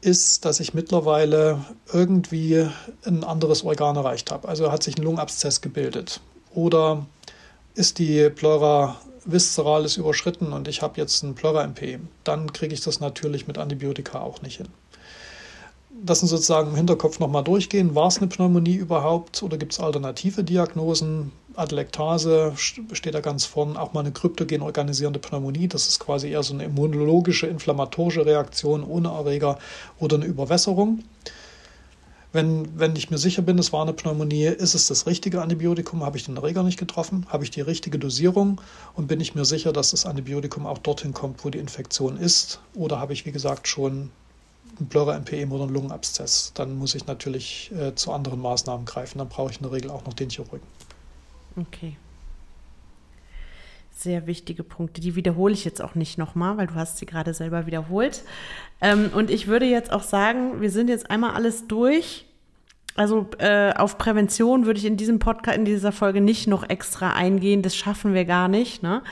ist, dass ich mittlerweile irgendwie ein anderes Organ erreicht habe. Also hat sich ein Lungenabszess gebildet. Oder ist die Pleura viszeralis überschritten und ich habe jetzt ein Pleura-MP. Dann kriege ich das natürlich mit Antibiotika auch nicht hin das sind sozusagen im Hinterkopf nochmal durchgehen. War es eine Pneumonie überhaupt oder gibt es alternative Diagnosen? Adelektase steht da ganz vorn, auch mal eine kryptogen organisierende Pneumonie. Das ist quasi eher so eine immunologische, inflammatorische Reaktion ohne Erreger oder eine Überwässerung. Wenn, wenn ich mir sicher bin, es war eine Pneumonie, ist es das richtige Antibiotikum? Habe ich den Erreger nicht getroffen? Habe ich die richtige Dosierung? Und bin ich mir sicher, dass das Antibiotikum auch dorthin kommt, wo die Infektion ist? Oder habe ich, wie gesagt, schon ein Pleura-MPE oder einen Lungenabszess, dann muss ich natürlich äh, zu anderen Maßnahmen greifen. Dann brauche ich in der Regel auch noch den Chirurgen. Okay. Sehr wichtige Punkte. Die wiederhole ich jetzt auch nicht nochmal, weil du hast sie gerade selber wiederholt. Ähm, und ich würde jetzt auch sagen, wir sind jetzt einmal alles durch. Also äh, auf Prävention würde ich in diesem Podcast, in dieser Folge nicht noch extra eingehen. Das schaffen wir gar nicht. Ne?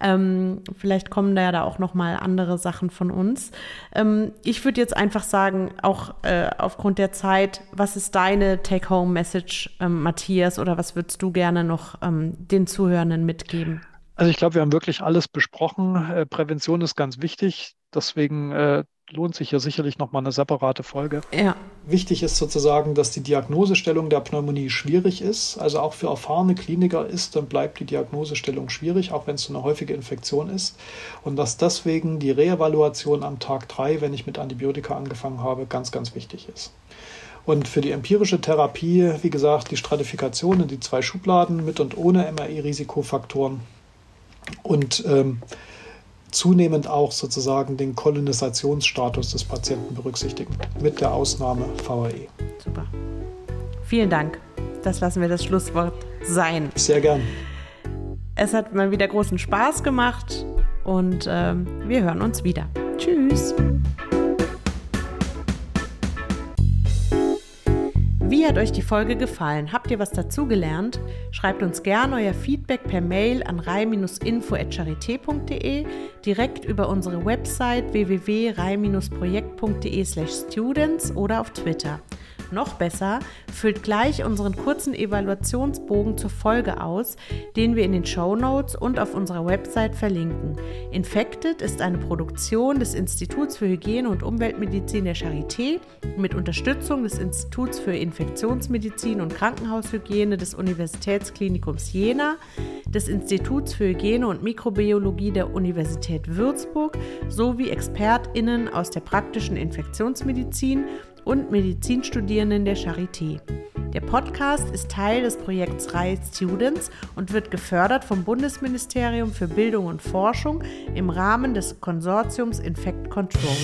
Ähm, vielleicht kommen da ja da auch noch mal andere Sachen von uns. Ähm, ich würde jetzt einfach sagen, auch äh, aufgrund der Zeit, was ist deine Take-Home-Message, ähm, Matthias, oder was würdest du gerne noch ähm, den Zuhörenden mitgeben? Also ich glaube, wir haben wirklich alles besprochen. Äh, Prävention ist ganz wichtig. Deswegen äh, lohnt sich hier sicherlich nochmal eine separate Folge. Ja. Wichtig ist sozusagen, dass die Diagnosestellung der Pneumonie schwierig ist. Also auch für erfahrene Kliniker ist dann bleibt die Diagnosestellung schwierig, auch wenn es so eine häufige Infektion ist. Und dass deswegen die Reevaluation am Tag 3, wenn ich mit Antibiotika angefangen habe, ganz, ganz wichtig ist. Und für die empirische Therapie, wie gesagt, die Stratifikation in die zwei Schubladen mit und ohne MRI-Risikofaktoren. Und ähm, zunehmend auch sozusagen den Kolonisationsstatus des Patienten berücksichtigen, mit der Ausnahme VAE. Super. Vielen Dank. Das lassen wir das Schlusswort sein. Sehr gern. Es hat mal wieder großen Spaß gemacht und ähm, wir hören uns wieder. Tschüss. Wie hat euch die Folge gefallen? Habt ihr was dazugelernt? Schreibt uns gerne euer Feedback per Mail an rei-info.charité.de, direkt über unsere Website www.rei-projekt.de/students oder auf Twitter. Noch besser, füllt gleich unseren kurzen Evaluationsbogen zur Folge aus, den wir in den Show Notes und auf unserer Website verlinken. Infected ist eine Produktion des Instituts für Hygiene und Umweltmedizin der Charité mit Unterstützung des Instituts für Infektionsmedizin und Krankenhaushygiene des Universitätsklinikums Jena, des Instituts für Hygiene und Mikrobiologie der Universität Würzburg sowie ExpertInnen aus der praktischen Infektionsmedizin und Medizinstudierenden der Charité. Der Podcast ist Teil des Projekts Reihe Students und wird gefördert vom Bundesministerium für Bildung und Forschung im Rahmen des Konsortiums Infect Control.